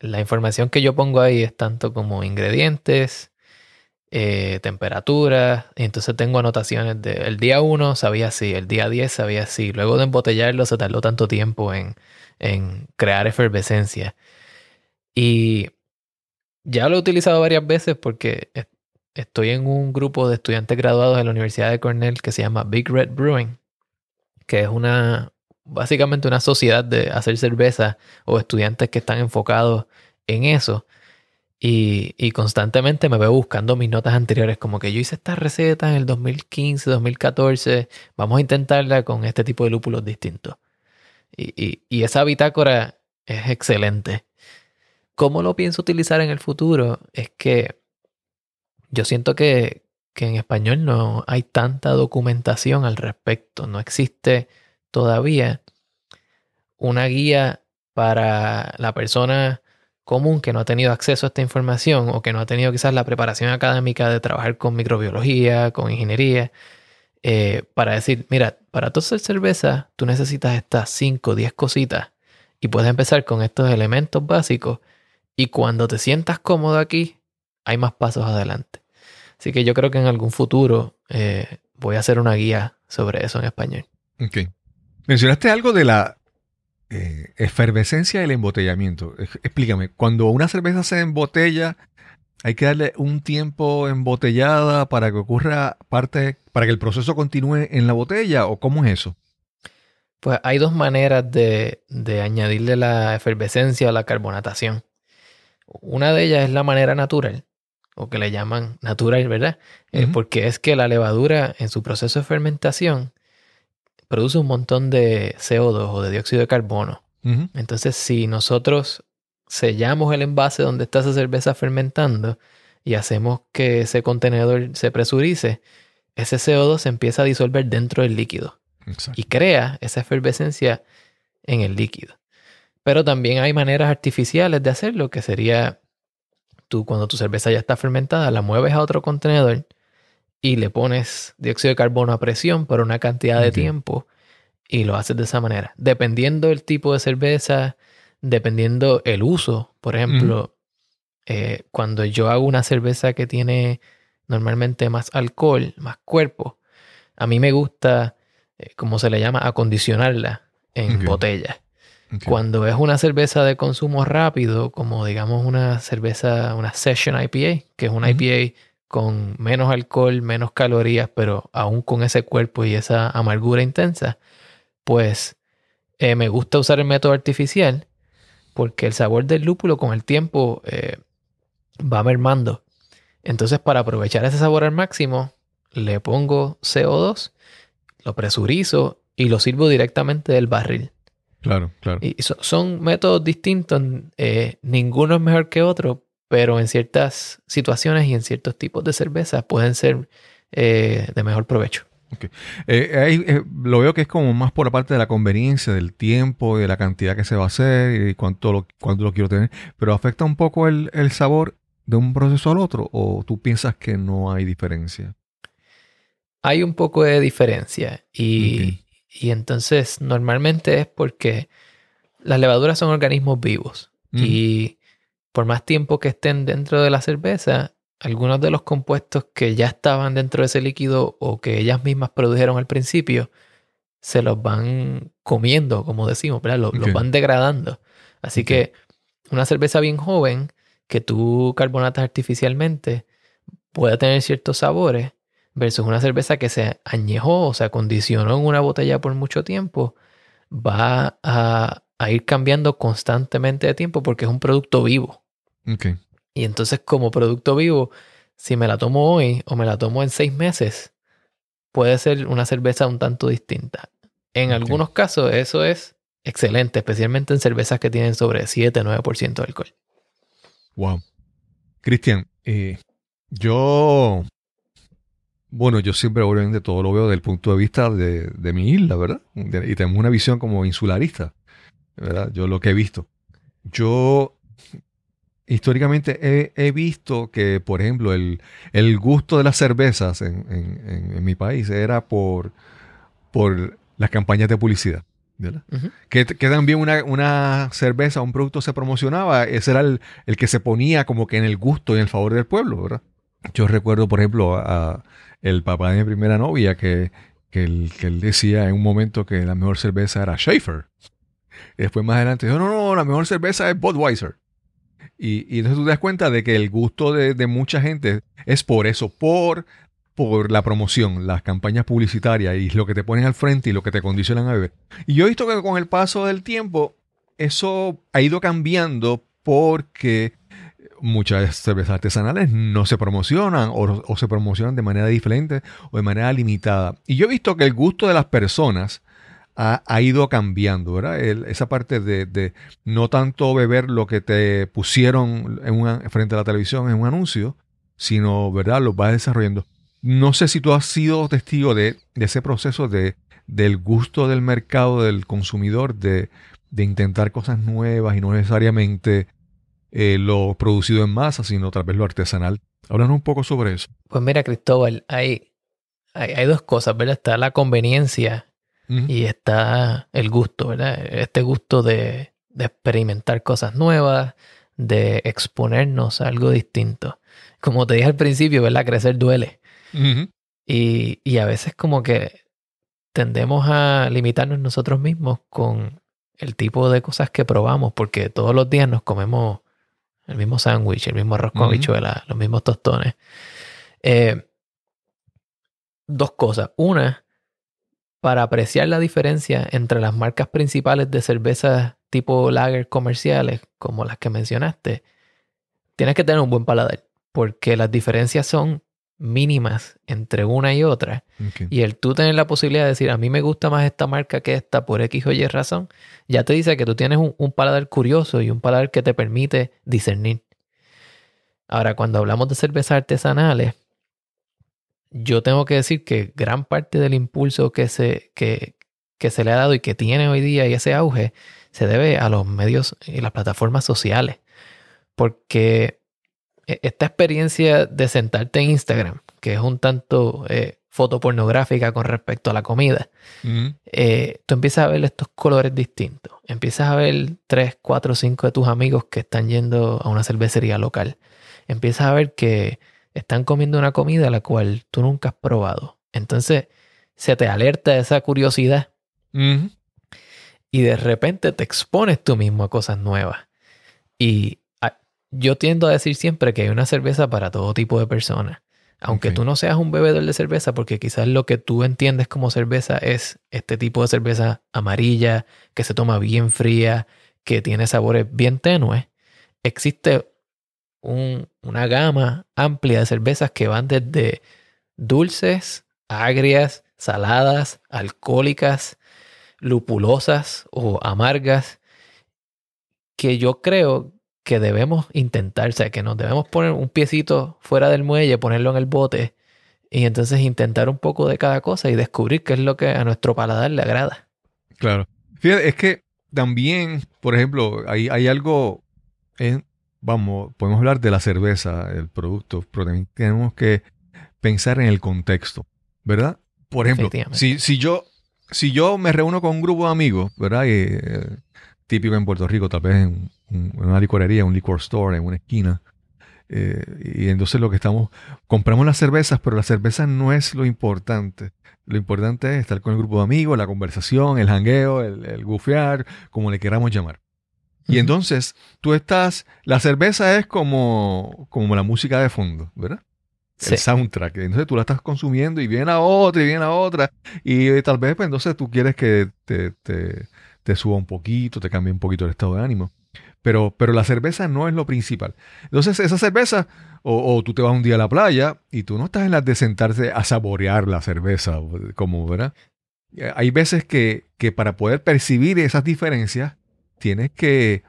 la información que yo pongo ahí es tanto como ingredientes, eh, temperatura. Y entonces tengo anotaciones de el día 1 sabía así, el día 10 sabía así. Luego de embotellarlo se tardó tanto tiempo en, en crear efervescencia. Y ya lo he utilizado varias veces porque estoy en un grupo de estudiantes graduados de la Universidad de Cornell que se llama Big Red Brewing, que es una básicamente una sociedad de hacer cerveza o estudiantes que están enfocados en eso. Y, y constantemente me veo buscando mis notas anteriores, como que yo hice esta receta en el 2015, 2014, vamos a intentarla con este tipo de lúpulos distintos. Y, y- y esa bitácora es excelente. ¿Cómo lo pienso utilizar en el futuro? Es que yo siento que, que en español no hay tanta documentación al respecto. No existe todavía una guía para la persona común que no ha tenido acceso a esta información o que no ha tenido quizás la preparación académica de trabajar con microbiología, con ingeniería, eh, para decir, mira, para tú hacer cerveza tú necesitas estas 5 o 10 cositas y puedes empezar con estos elementos básicos y cuando te sientas cómodo aquí, hay más pasos adelante. Así que yo creo que en algún futuro eh, voy a hacer una guía sobre eso en español. Ok. Mencionaste algo de la eh, efervescencia del embotellamiento. Ej- Explícame, cuando una cerveza se embotella, hay que darle un tiempo embotellada para que ocurra parte, para que el proceso continúe en la botella, o cómo es eso? Pues hay dos maneras de, de añadirle la efervescencia o la carbonatación. Una de ellas es la manera natural, o que le llaman natural, ¿verdad? Eh, porque es que la levadura en su proceso de fermentación produce un montón de CO2 o de dióxido de carbono. Entonces, si nosotros sellamos el envase donde está esa cerveza fermentando y hacemos que ese contenedor se presurice, ese CO2 se empieza a disolver dentro del líquido Exacto. y crea esa efervescencia en el líquido. Pero también hay maneras artificiales de hacerlo, que sería tú cuando tu cerveza ya está fermentada, la mueves a otro contenedor y le pones dióxido de carbono a presión por una cantidad de tiempo y lo haces de esa manera. Dependiendo del tipo de cerveza, dependiendo el uso, por ejemplo, eh, cuando yo hago una cerveza que tiene normalmente más alcohol, más cuerpo, a mí me gusta, eh, como se le llama, acondicionarla en Ok. botella. Cuando es una cerveza de consumo rápido, como digamos una cerveza, una Session IPA, que es una. IPA con menos alcohol, menos calorías, pero aún con ese cuerpo y esa amargura intensa, pues eh, me gusta usar el método artificial porque el sabor del lúpulo con el tiempo eh, va mermando. Entonces, para aprovechar ese sabor al máximo, le pongo CO2, lo presurizo y lo sirvo directamente del barril. Claro, claro. Y so- son métodos distintos, eh, ninguno es mejor que otro, pero en ciertas situaciones y en ciertos tipos de cervezas pueden ser eh, de mejor provecho. Eh, ahí, eh, lo veo que es como más por la parte de la conveniencia, del tiempo, de la cantidad que se va a hacer y cuánto lo, cuánto lo quiero tener. Pero afecta un poco el, el sabor de un proceso al otro o tú piensas que no hay diferencia. Hay un poco de diferencia y. y entonces normalmente es porque las levaduras son organismos vivos y por más tiempo que estén dentro de la cerveza, algunos de los compuestos que ya estaban dentro de ese líquido o que ellas mismas produjeron al principio, se los van comiendo, como decimos, ¿verdad? Los, van degradando. Así que una cerveza bien joven que tú carbonatas artificialmente puede tener ciertos sabores versus una cerveza que se añejó o se acondicionó en una botella por mucho tiempo, va a, a ir cambiando constantemente de tiempo porque es un producto vivo. Ok. Y entonces como producto vivo, si me la tomo hoy o me la tomo en seis meses, puede ser una cerveza un tanto distinta. En algunos casos eso es excelente, especialmente en cervezas que tienen sobre 7-9% de alcohol. Wow. Cristian, eh, yo, bueno, yo siempre obviamente todo lo veo desde el punto de vista de, de mi isla, ¿verdad? De- y tenemos una visión como insularista, ¿verdad? Yo lo que he visto. Yo históricamente he, he visto que, por ejemplo, el, el gusto de las cervezas en, en- en- en mi país era por, por las campañas de publicidad. ¿verdad? Que, que también una, una cerveza, un producto se promocionaba, ese era el, el que se ponía como que en el gusto y en el favor del pueblo, ¿verdad? Yo recuerdo, por ejemplo, a, el papá de mi primera novia que, que él decía en un momento que la mejor cerveza era Schaefer. Y después más adelante dijo, no, no, la mejor cerveza es Budweiser. Y, y entonces tú te das cuenta de que el gusto de, de mucha gente es por eso, por, por la promoción, las campañas publicitarias y lo que te ponen al frente y lo que te condicionan a beber. Y yo he visto que con el paso del tiempo eso ha ido cambiando porque muchas cervezas artesanales no se promocionan o, o se promocionan de manera diferente o de manera limitada. Y yo he visto que el gusto de las personas ha, ha ido cambiando, ¿verdad? Esa parte de, de no tanto beber lo que te pusieron en frente a la televisión en un anuncio, sino, ¿verdad? Lo vas desarrollando. No sé si tú has sido testigo de, de ese proceso de, del gusto del mercado, del consumidor, de, de intentar cosas nuevas y no necesariamente eh, lo producido en masa, sino tal vez lo artesanal. Háblanos un poco sobre eso. Pues mira, Cristóbal, hay, hay, hay dos cosas, ¿verdad? Está la conveniencia y está el gusto, ¿verdad? Este gusto de, de experimentar cosas nuevas, de exponernos a algo distinto. Como te dije al principio, ¿verdad? Crecer duele. Y, y a veces como que tendemos a limitarnos nosotros mismos con el tipo de cosas que probamos, porque todos los días nos comemos el mismo sándwich, el mismo arroz con habichuela, los mismos tostones. Eh, dos cosas. Una, para apreciar la diferencia entre las marcas principales de cervezas tipo lager comerciales, como las que mencionaste, tienes que tener un buen paladar, porque las diferencias son mínimas entre una y otra. Y el tú tener la posibilidad de decir, a mí me gusta más esta marca que esta por X o Y razón, ya te dice que tú tienes un, un paladar curioso y un paladar que te permite discernir. Ahora, cuando hablamos de cervezas artesanales, yo tengo que decir que gran parte del impulso que se, que, que se le ha dado y que tiene hoy día y ese auge se debe a los medios y las plataformas sociales. Porque esta experiencia de sentarte en Instagram, que es un tanto eh, fotopornográfica con respecto a la comida, eh, tú empiezas a ver estos colores distintos. Empiezas a ver tres, cuatro, cinco de tus amigos que están yendo a una cervecería local. Empiezas a ver que están comiendo una comida la cual tú nunca has probado. Entonces se te alerta esa curiosidad y de repente te expones tú mismo a cosas nuevas. Y yo tiendo a decir siempre que hay una cerveza para todo tipo de personas. Aunque tú no seas un bebedor de cerveza, porque quizás lo que tú entiendes como cerveza es este tipo de cerveza amarilla, que se toma bien fría, que tiene sabores bien tenues, existe un- una gama amplia de cervezas que van desde dulces, agrias, saladas, alcohólicas, lupulosas o amargas, que yo creo que debemos intentar, o sea, que nos debemos poner un piecito fuera del muelle, ponerlo en el bote y entonces intentar un poco de cada cosa y descubrir qué es lo que a nuestro paladar le agrada. Claro. Fíjate, es que también, por ejemplo, hay, hay algo, en- vamos, podemos hablar de la cerveza, el producto, pero también tenemos que pensar en el contexto, ¿verdad? Por ejemplo, si, si yo si yo me reúno con un grupo de amigos, ¿verdad? Y, eh, típico en Puerto Rico, tal vez en, un- en una licorería, un liquor store, en una esquina. eh, y entonces lo que estamos, compramos las cervezas, pero la cerveza no es lo importante. Lo importante es estar con el grupo de amigos, la conversación, el jangueo, el, el gufear, como le queramos llamar. Y entonces tú estás, la cerveza es como, como la música de fondo, ¿verdad? Sí. el soundtrack. Entonces tú la estás consumiendo y viene a otra y viene a otra. Y eh, tal vez pues, entonces tú quieres que te, te- te suba un poquito, te cambie un poquito el estado de ánimo. Pero, pero la cerveza no es lo principal. Entonces esa cerveza, o, tú te vas un día a la playa y tú no estás en las de sentarse a saborear la cerveza, como, ¿verdad? Eh, Hay veces que, que para poder percibir esas diferencias tienes que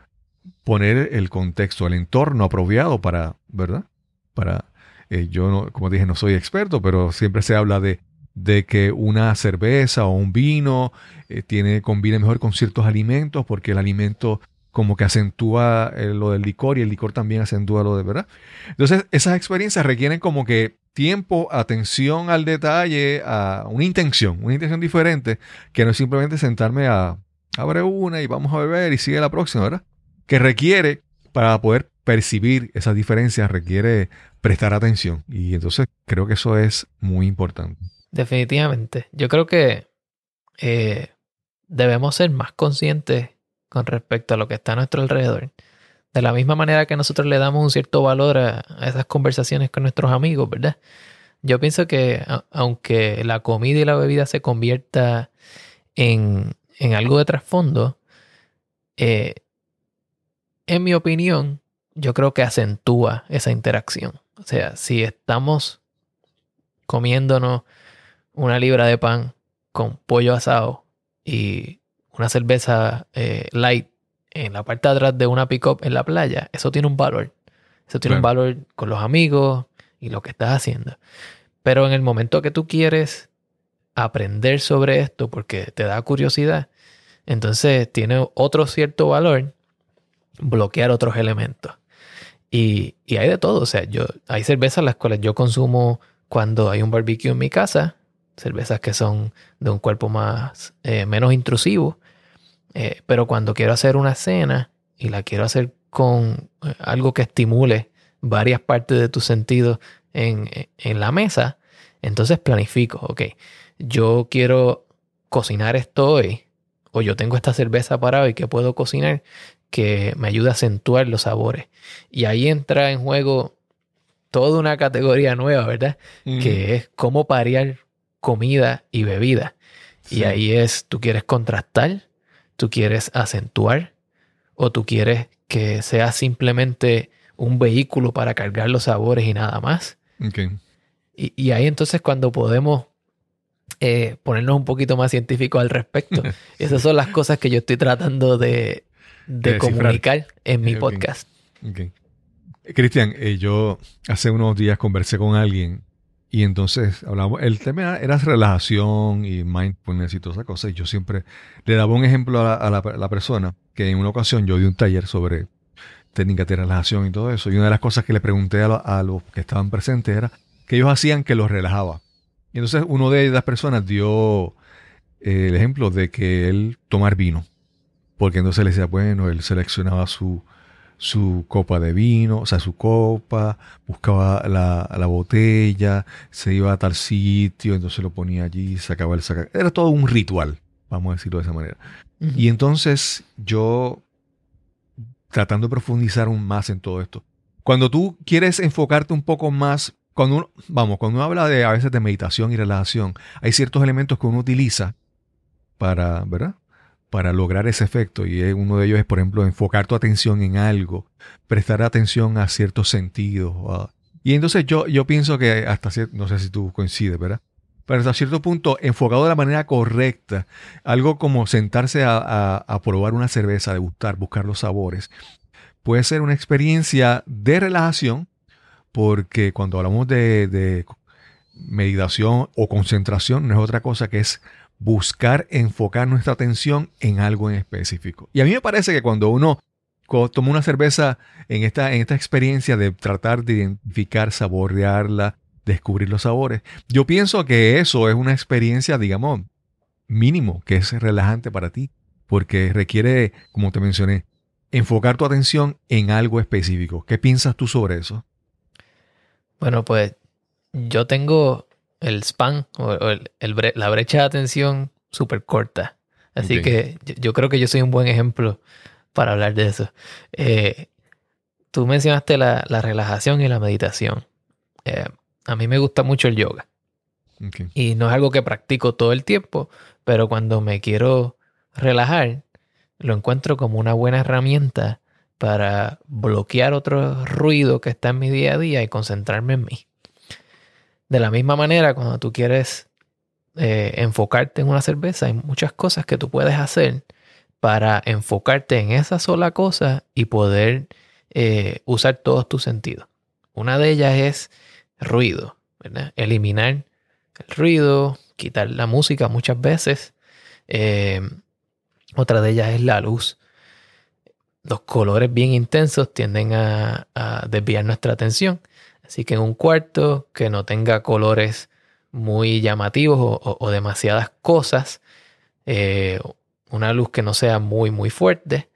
poner el contexto, el entorno apropiado para, ¿verdad? Para, eh, yo, no, como dije, no soy experto, pero siempre se habla de, de que una cerveza o un vino eh, tiene, combina mejor con ciertos alimentos porque el alimento como que acentúa eh, lo del licor y el licor también acentúa lo de, ¿verdad? Entonces, esas experiencias requieren como que tiempo, atención al detalle, a una intención, una intención diferente, que no es simplemente sentarme a, abre una y vamos a beber y sigue la próxima, ¿verdad? Que requiere, para poder percibir esas diferencias, requiere prestar atención. Y entonces creo que eso es muy importante. Definitivamente. Yo creo que eh, debemos ser más conscientes con respecto a lo que está a nuestro alrededor. De la misma manera que nosotros le damos un cierto valor a, esas conversaciones con nuestros amigos, ¿verdad? Yo pienso que aunque la comida y la bebida se convierta en, en algo de trasfondo, eh, en mi opinión, yo creo que acentúa esa interacción. O sea, si estamos comiéndonos una libra de pan con pollo asado y una cerveza eh, light en la parte de atrás de una pick-up en la playa, eso tiene un valor. Eso tiene un valor con los amigos y lo que estás haciendo. Pero en el momento que tú quieres aprender sobre esto porque te da curiosidad, entonces tiene otro cierto valor bloquear otros elementos. Y, y hay de todo. O sea, yo, hay cervezas las cuales yo consumo cuando hay un barbecue en mi casa. Cervezas que son de un cuerpo más eh, menos intrusivo. Eh, pero cuando quiero hacer una cena y la quiero hacer con eh, algo que estimule varias partes de tus sentidos en, en la mesa, entonces planifico, ok, yo quiero cocinar esto hoy, o yo tengo esta cerveza para hoy que puedo cocinar que me ayuda a acentuar los sabores. Y ahí entra en juego toda una categoría nueva, ¿verdad? Que es cómo parear comida y bebida. Sí. Y ahí es, tú quieres contrastar, tú quieres acentuar, o tú quieres que sea simplemente un vehículo para cargar los sabores y nada más. Y, y ahí entonces cuando podemos eh, ponernos un poquito más científicos al respecto, esas son las cosas que yo estoy tratando de, de De descifrar. comunicar en mi podcast. Ok. Cristian, eh, yo hace unos días conversé con alguien y entonces hablamos, el tema era, relajación y mindfulness y todas esas cosas. Y yo siempre le daba un ejemplo a la persona que en una ocasión yo di un taller sobre técnicas de relajación y todo eso. Y una de las cosas que le pregunté a, lo- a los que estaban presentes era que ellos hacían que los relajaba. Y entonces uno de las personas dio eh, el ejemplo de que él tomar vino. Porque entonces le decía, bueno, él seleccionaba su, su copa de vino, o sea, su copa, buscaba la, la botella, se iba a tal sitio, entonces lo ponía allí, sacaba el saca. Era todo un ritual, vamos a decirlo de esa manera. Y entonces yo, tratando de profundizar aún más en todo esto, cuando tú quieres enfocarte un poco más, cuando uno, vamos, cuando uno habla de a veces de meditación y relajación, hay ciertos elementos que uno utiliza para, ¿verdad? Para lograr ese efecto. Y uno de ellos es, por ejemplo, enfocar tu atención en algo, prestar atención a ciertos sentidos. y entonces yo, yo pienso que hasta cierto, no sé si tú coincides, ¿verdad? Pero hasta cierto punto, enfocado de la manera correcta, algo como sentarse a, probar una cerveza, degustar, buscar los sabores, puede ser una experiencia de relajación, porque cuando hablamos de meditación o concentración, no es otra cosa que es buscar enfocar nuestra atención en algo en específico. Y a mí me parece que cuando uno toma una cerveza en esta, en esta experiencia de tratar de identificar, saborearla, descubrir los sabores, yo pienso que eso es una experiencia, digamos, mínimo, que es relajante para ti, porque requiere, como te mencioné, enfocar tu atención en algo específico. ¿Qué piensas tú sobre eso? Bueno, pues yo tengo el span o, el, la brecha de atención súper corta. Así que yo, creo que yo soy un buen ejemplo para hablar de eso. Eh, tú mencionaste la, relajación y la meditación. Eh, a mí me gusta mucho el yoga. Y no es algo que practico todo el tiempo, pero cuando me quiero relajar, lo encuentro como una buena herramienta para bloquear otro ruido que está en mi día a día y concentrarme en mí. De la misma manera, cuando tú quieres eh, enfocarte en una cerveza, hay muchas cosas que tú puedes hacer para enfocarte en esa sola cosa y poder eh, usar todos tus sentidos. Una de ellas es ruido, eliminar el ruido, quitar la música muchas veces. Eh, otra de ellas es la luz. Los colores bien intensos tienden a desviar nuestra atención. Así que en un cuarto que no tenga colores muy llamativos o, demasiadas cosas, eh, una luz que no sea muy, muy fuerte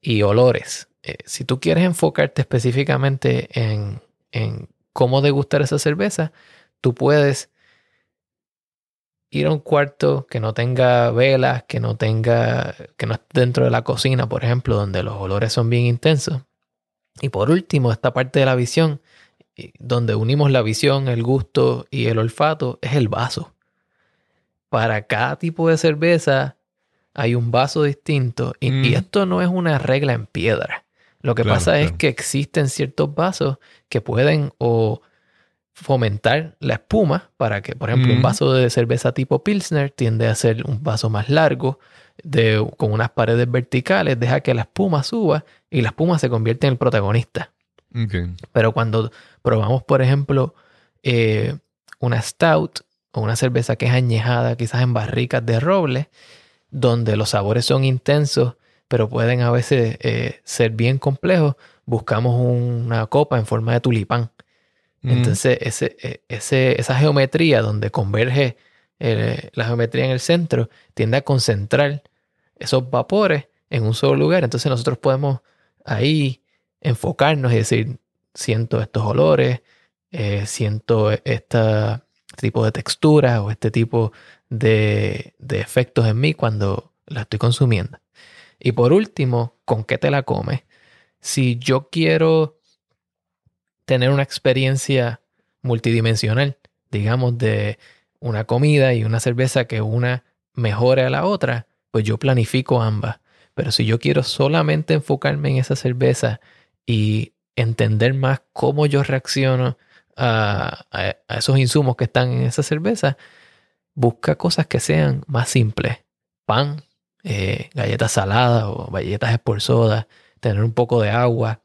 y olores. Eh, si tú quieres enfocarte específicamente en, en cómo degustar esa cerveza, tú puedes ir a un cuarto que no tenga velas, que no tenga, que no esté dentro de la cocina, por ejemplo, donde los olores son bien intensos. Y por último, esta parte de la visión donde unimos la visión, el gusto y el olfato, es el vaso. Para cada tipo de cerveza hay un vaso distinto y, mm. esto no es una regla en piedra. Lo que pasa es que existen ciertos vasos que pueden o fomentar la espuma para que, por ejemplo, un mm. vaso de cerveza tipo Pilsner tiende a ser un vaso más largo, de, con unas paredes verticales, deja que la espuma suba y la espuma se convierte en el protagonista. Pero cuando probamos, por ejemplo, eh, una stout o una cerveza que es añejada quizás en barricas de roble, donde los sabores son intensos, pero pueden a veces eh, ser bien complejos, buscamos una copa en forma de tulipán. Mm. Entonces, ese, e, ese, esa geometría donde converge la geometría en el centro tiende a concentrar esos vapores en un solo lugar. Entonces, nosotros podemos ahí enfocarnos y decir, siento estos olores, eh, siento este tipo de textura o este tipo de, de efectos en mí cuando la estoy consumiendo. Y por último, ¿con qué te la comes? Si yo quiero tener una experiencia multidimensional, digamos, de una comida y una cerveza que una mejore a la otra, pues yo planifico ambas. Pero si yo quiero solamente enfocarme en esa cerveza y entender más cómo yo reacciono a, esos insumos que están en esa cerveza, busca cosas que sean más simples. Pan, eh, galletas saladas o galletas por soda, tener un poco de agua.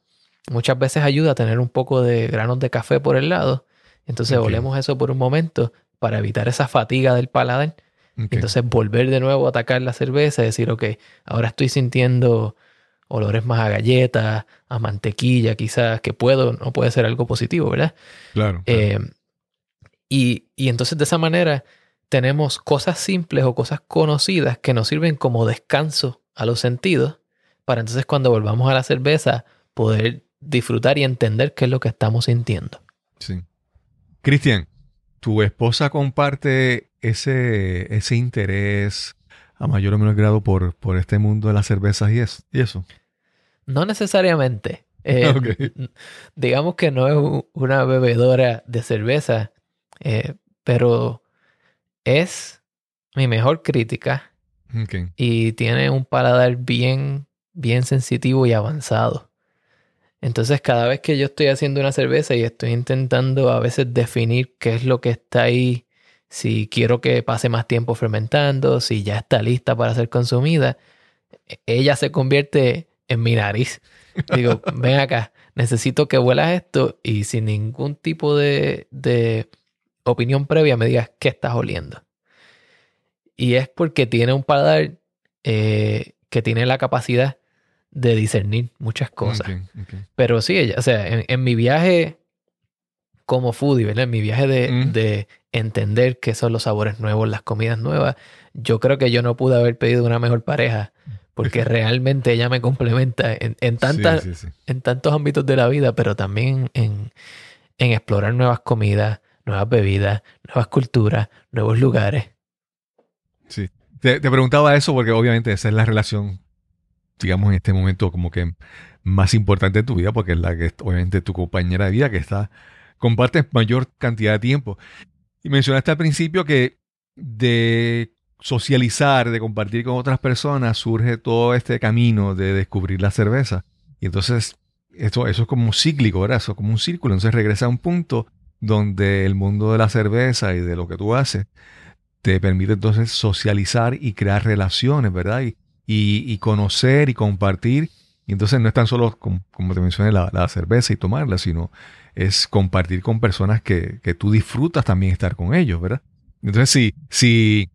Muchas veces ayuda a tener un poco de granos de café por el lado. Entonces volvemos eso por un momento para evitar esa fatiga del paladar. Entonces volver de nuevo a atacar la cerveza y decir, ok, ahora estoy sintiendo olores más a galletas, a mantequilla quizás, que puedo, no puede ser algo positivo, ¿verdad? Claro. Eh, y, entonces de esa manera tenemos cosas simples o cosas conocidas que nos sirven como descanso a los sentidos para entonces cuando volvamos a la cerveza poder disfrutar y entender qué es lo que estamos sintiendo. Sí. Cristian, ¿tu esposa comparte ese, ese interés a mayor o menor grado por, por este mundo de las cervezas y, y eso? No necesariamente. Eh, digamos que no es una bebedora de cerveza, eh, pero es mi mejor crítica y tiene un paladar bien, bien sensitivo y avanzado. Entonces, cada vez que yo estoy haciendo una cerveza y estoy intentando a veces definir qué es lo que está ahí, si quiero que pase más tiempo fermentando, si ya está lista para ser consumida, e- ella se convierte en mi nariz. Digo, ven acá, necesito que huelas esto y sin ningún tipo de, de opinión previa me digas qué estás oliendo. Y es porque tiene un paladar eh, que tiene la capacidad de discernir muchas cosas. Pero sí, ella, o sea, en, en mi viaje como foodie, ¿verdad? En mi viaje de, Mm. de entender qué son los sabores nuevos, las comidas nuevas, yo creo que yo no pude haber pedido una mejor pareja porque realmente ella me complementa en, en, tantas, Sí, sí, sí. en tantos ámbitos de la vida, pero también en, en explorar nuevas comidas, nuevas bebidas, nuevas culturas, nuevos lugares. Sí. Te, te preguntaba eso porque obviamente esa es la relación, digamos, en este momento como que más importante de tu vida porque es la que es obviamente tu compañera de vida que está, compartes mayor cantidad de tiempo. Y mencionaste al principio que de socializar, de compartir con otras personas, surge todo este camino de descubrir la cerveza. Y entonces eso, eso es como cíclico, ¿verdad? Eso es como un círculo. Entonces regresa a un punto donde el mundo de la cerveza y de lo que tú haces te permite entonces socializar y crear relaciones, ¿verdad? Y, y, y conocer y compartir. Y entonces no es tan solo, como, como te mencioné, la, la cerveza y tomarla, sino es compartir con personas que, que tú disfrutas también estar con ellos, ¿verdad? Entonces, si, si,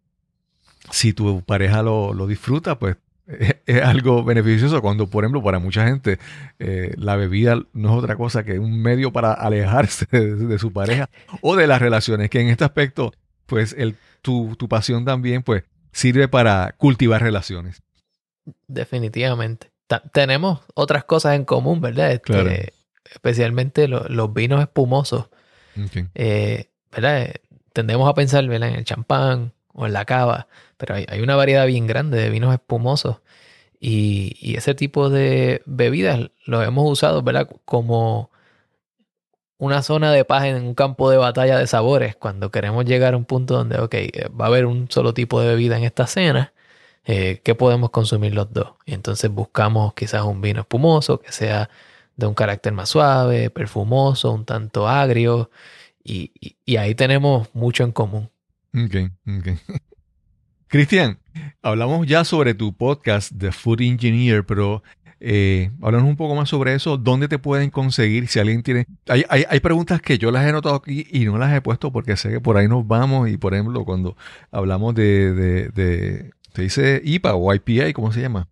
si tu pareja lo, lo disfruta, pues es, es algo beneficioso cuando, por ejemplo, para mucha gente eh, la bebida no es otra cosa que un medio para alejarse de, de su pareja o de las relaciones, que en este aspecto, pues el, tu, tu pasión también, pues sirve para cultivar relaciones. Definitivamente. Ta- tenemos otras cosas en común, ¿verdad? Este, Claro. Especialmente lo- los vinos espumosos. Eh, ¿verdad? Eh, Tendemos a pensar ¿verdad? en el champán o en la cava, pero hay, una variedad bien grande de vinos espumosos y, ese tipo de bebidas lo hemos usado ¿verdad? como una zona de paz en un campo de batalla de sabores cuando queremos llegar a un punto donde, ok, va a haber un solo tipo de bebida en esta cena, eh, ¿qué podemos consumir los dos? Y entonces buscamos quizás un vino espumoso que sea de un carácter más suave, perfumoso, un tanto agrio, y ahí tenemos mucho en común. Ok, ok. Cristian, hablamos ya sobre tu podcast The Food Engineer, pero eh, háblanos un poco más sobre eso. ¿Dónde te pueden conseguir? Si alguien tiene... Hay, hay, hay preguntas que yo las he notado aquí y no las he puesto porque sé que por ahí nos vamos y, por ejemplo, cuando hablamos de... de, de ¿Se dice IPA o IPA? ¿Cómo se llama?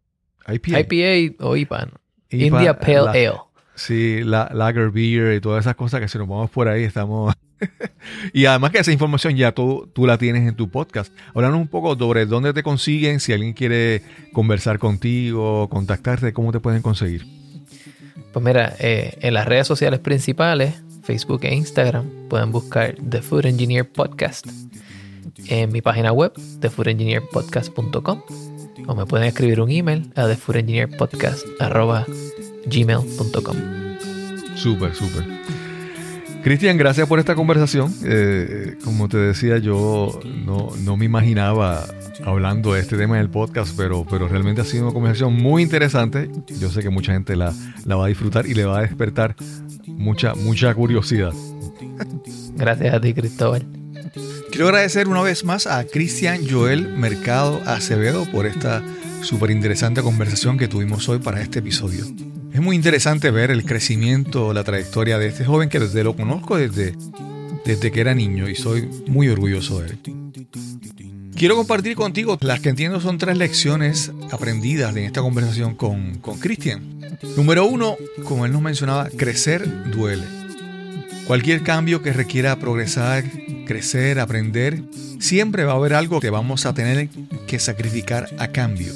IPA. IPA o IPA, ¿no? IPA, India Pale la- Ale. Sí, la Lager Beer y todas esas cosas que si nos vamos por ahí estamos... y además que esa información ya tú, tú la tienes en tu podcast. Háblanos un poco sobre dónde te consiguen, si alguien quiere conversar contigo, contactarte, cómo te pueden conseguir. Pues mira, eh, en las redes sociales principales, Facebook e Instagram, pueden buscar The Food Engineer Podcast. En mi página web, thefoodengineerpodcast.com. O me pueden escribir un email a thefoodengineerpodcast.gmail.com. Súper, súper. Cristian, gracias por esta conversación. Eh, como te decía, yo no, no me imaginaba hablando de este tema en el podcast, pero, pero realmente ha sido una conversación muy interesante. Yo sé que mucha gente la, la va a disfrutar y le va a despertar mucha, mucha curiosidad. Gracias a ti, Cristóbal. Quiero agradecer una vez más a Cristian Joel Mercado Acevedo por esta súper interesante conversación que tuvimos hoy para este episodio. Es muy interesante ver el crecimiento, la trayectoria de este joven que desde lo conozco desde, desde que era niño y soy muy orgulloso de él. Quiero compartir contigo las que entiendo son tres lecciones aprendidas en esta conversación con con Cristian. Número uno, como él nos mencionaba, crecer duele. Cualquier cambio que requiera progresar, crecer, aprender, siempre va a haber algo que vamos a tener que sacrificar a cambio.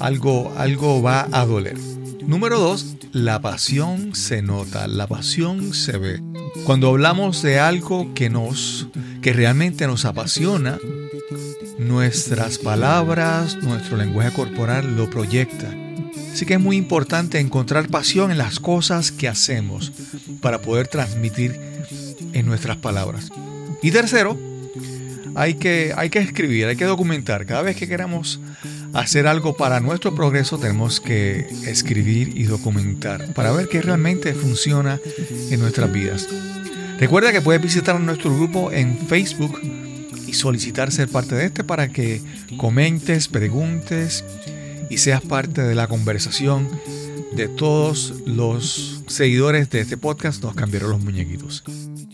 Algo, algo va a doler. Número dos, la pasión se nota, la pasión se ve. Cuando hablamos de algo que nos, que realmente nos apasiona, nuestras palabras, nuestro lenguaje corporal lo proyecta. Así que es muy importante encontrar pasión en las cosas que hacemos para poder transmitir en nuestras palabras. Y tercero, hay que, hay que escribir, hay que documentar. Cada vez que queramos hacer algo para nuestro progreso, tenemos que escribir y documentar para ver qué realmente funciona en nuestras vidas. Recuerda que puedes visitar nuestro grupo en Facebook y solicitar ser parte de este para que comentes, preguntes y seas parte de la conversación de todos los seguidores de este podcast. Nos cambiaron los muñequitos.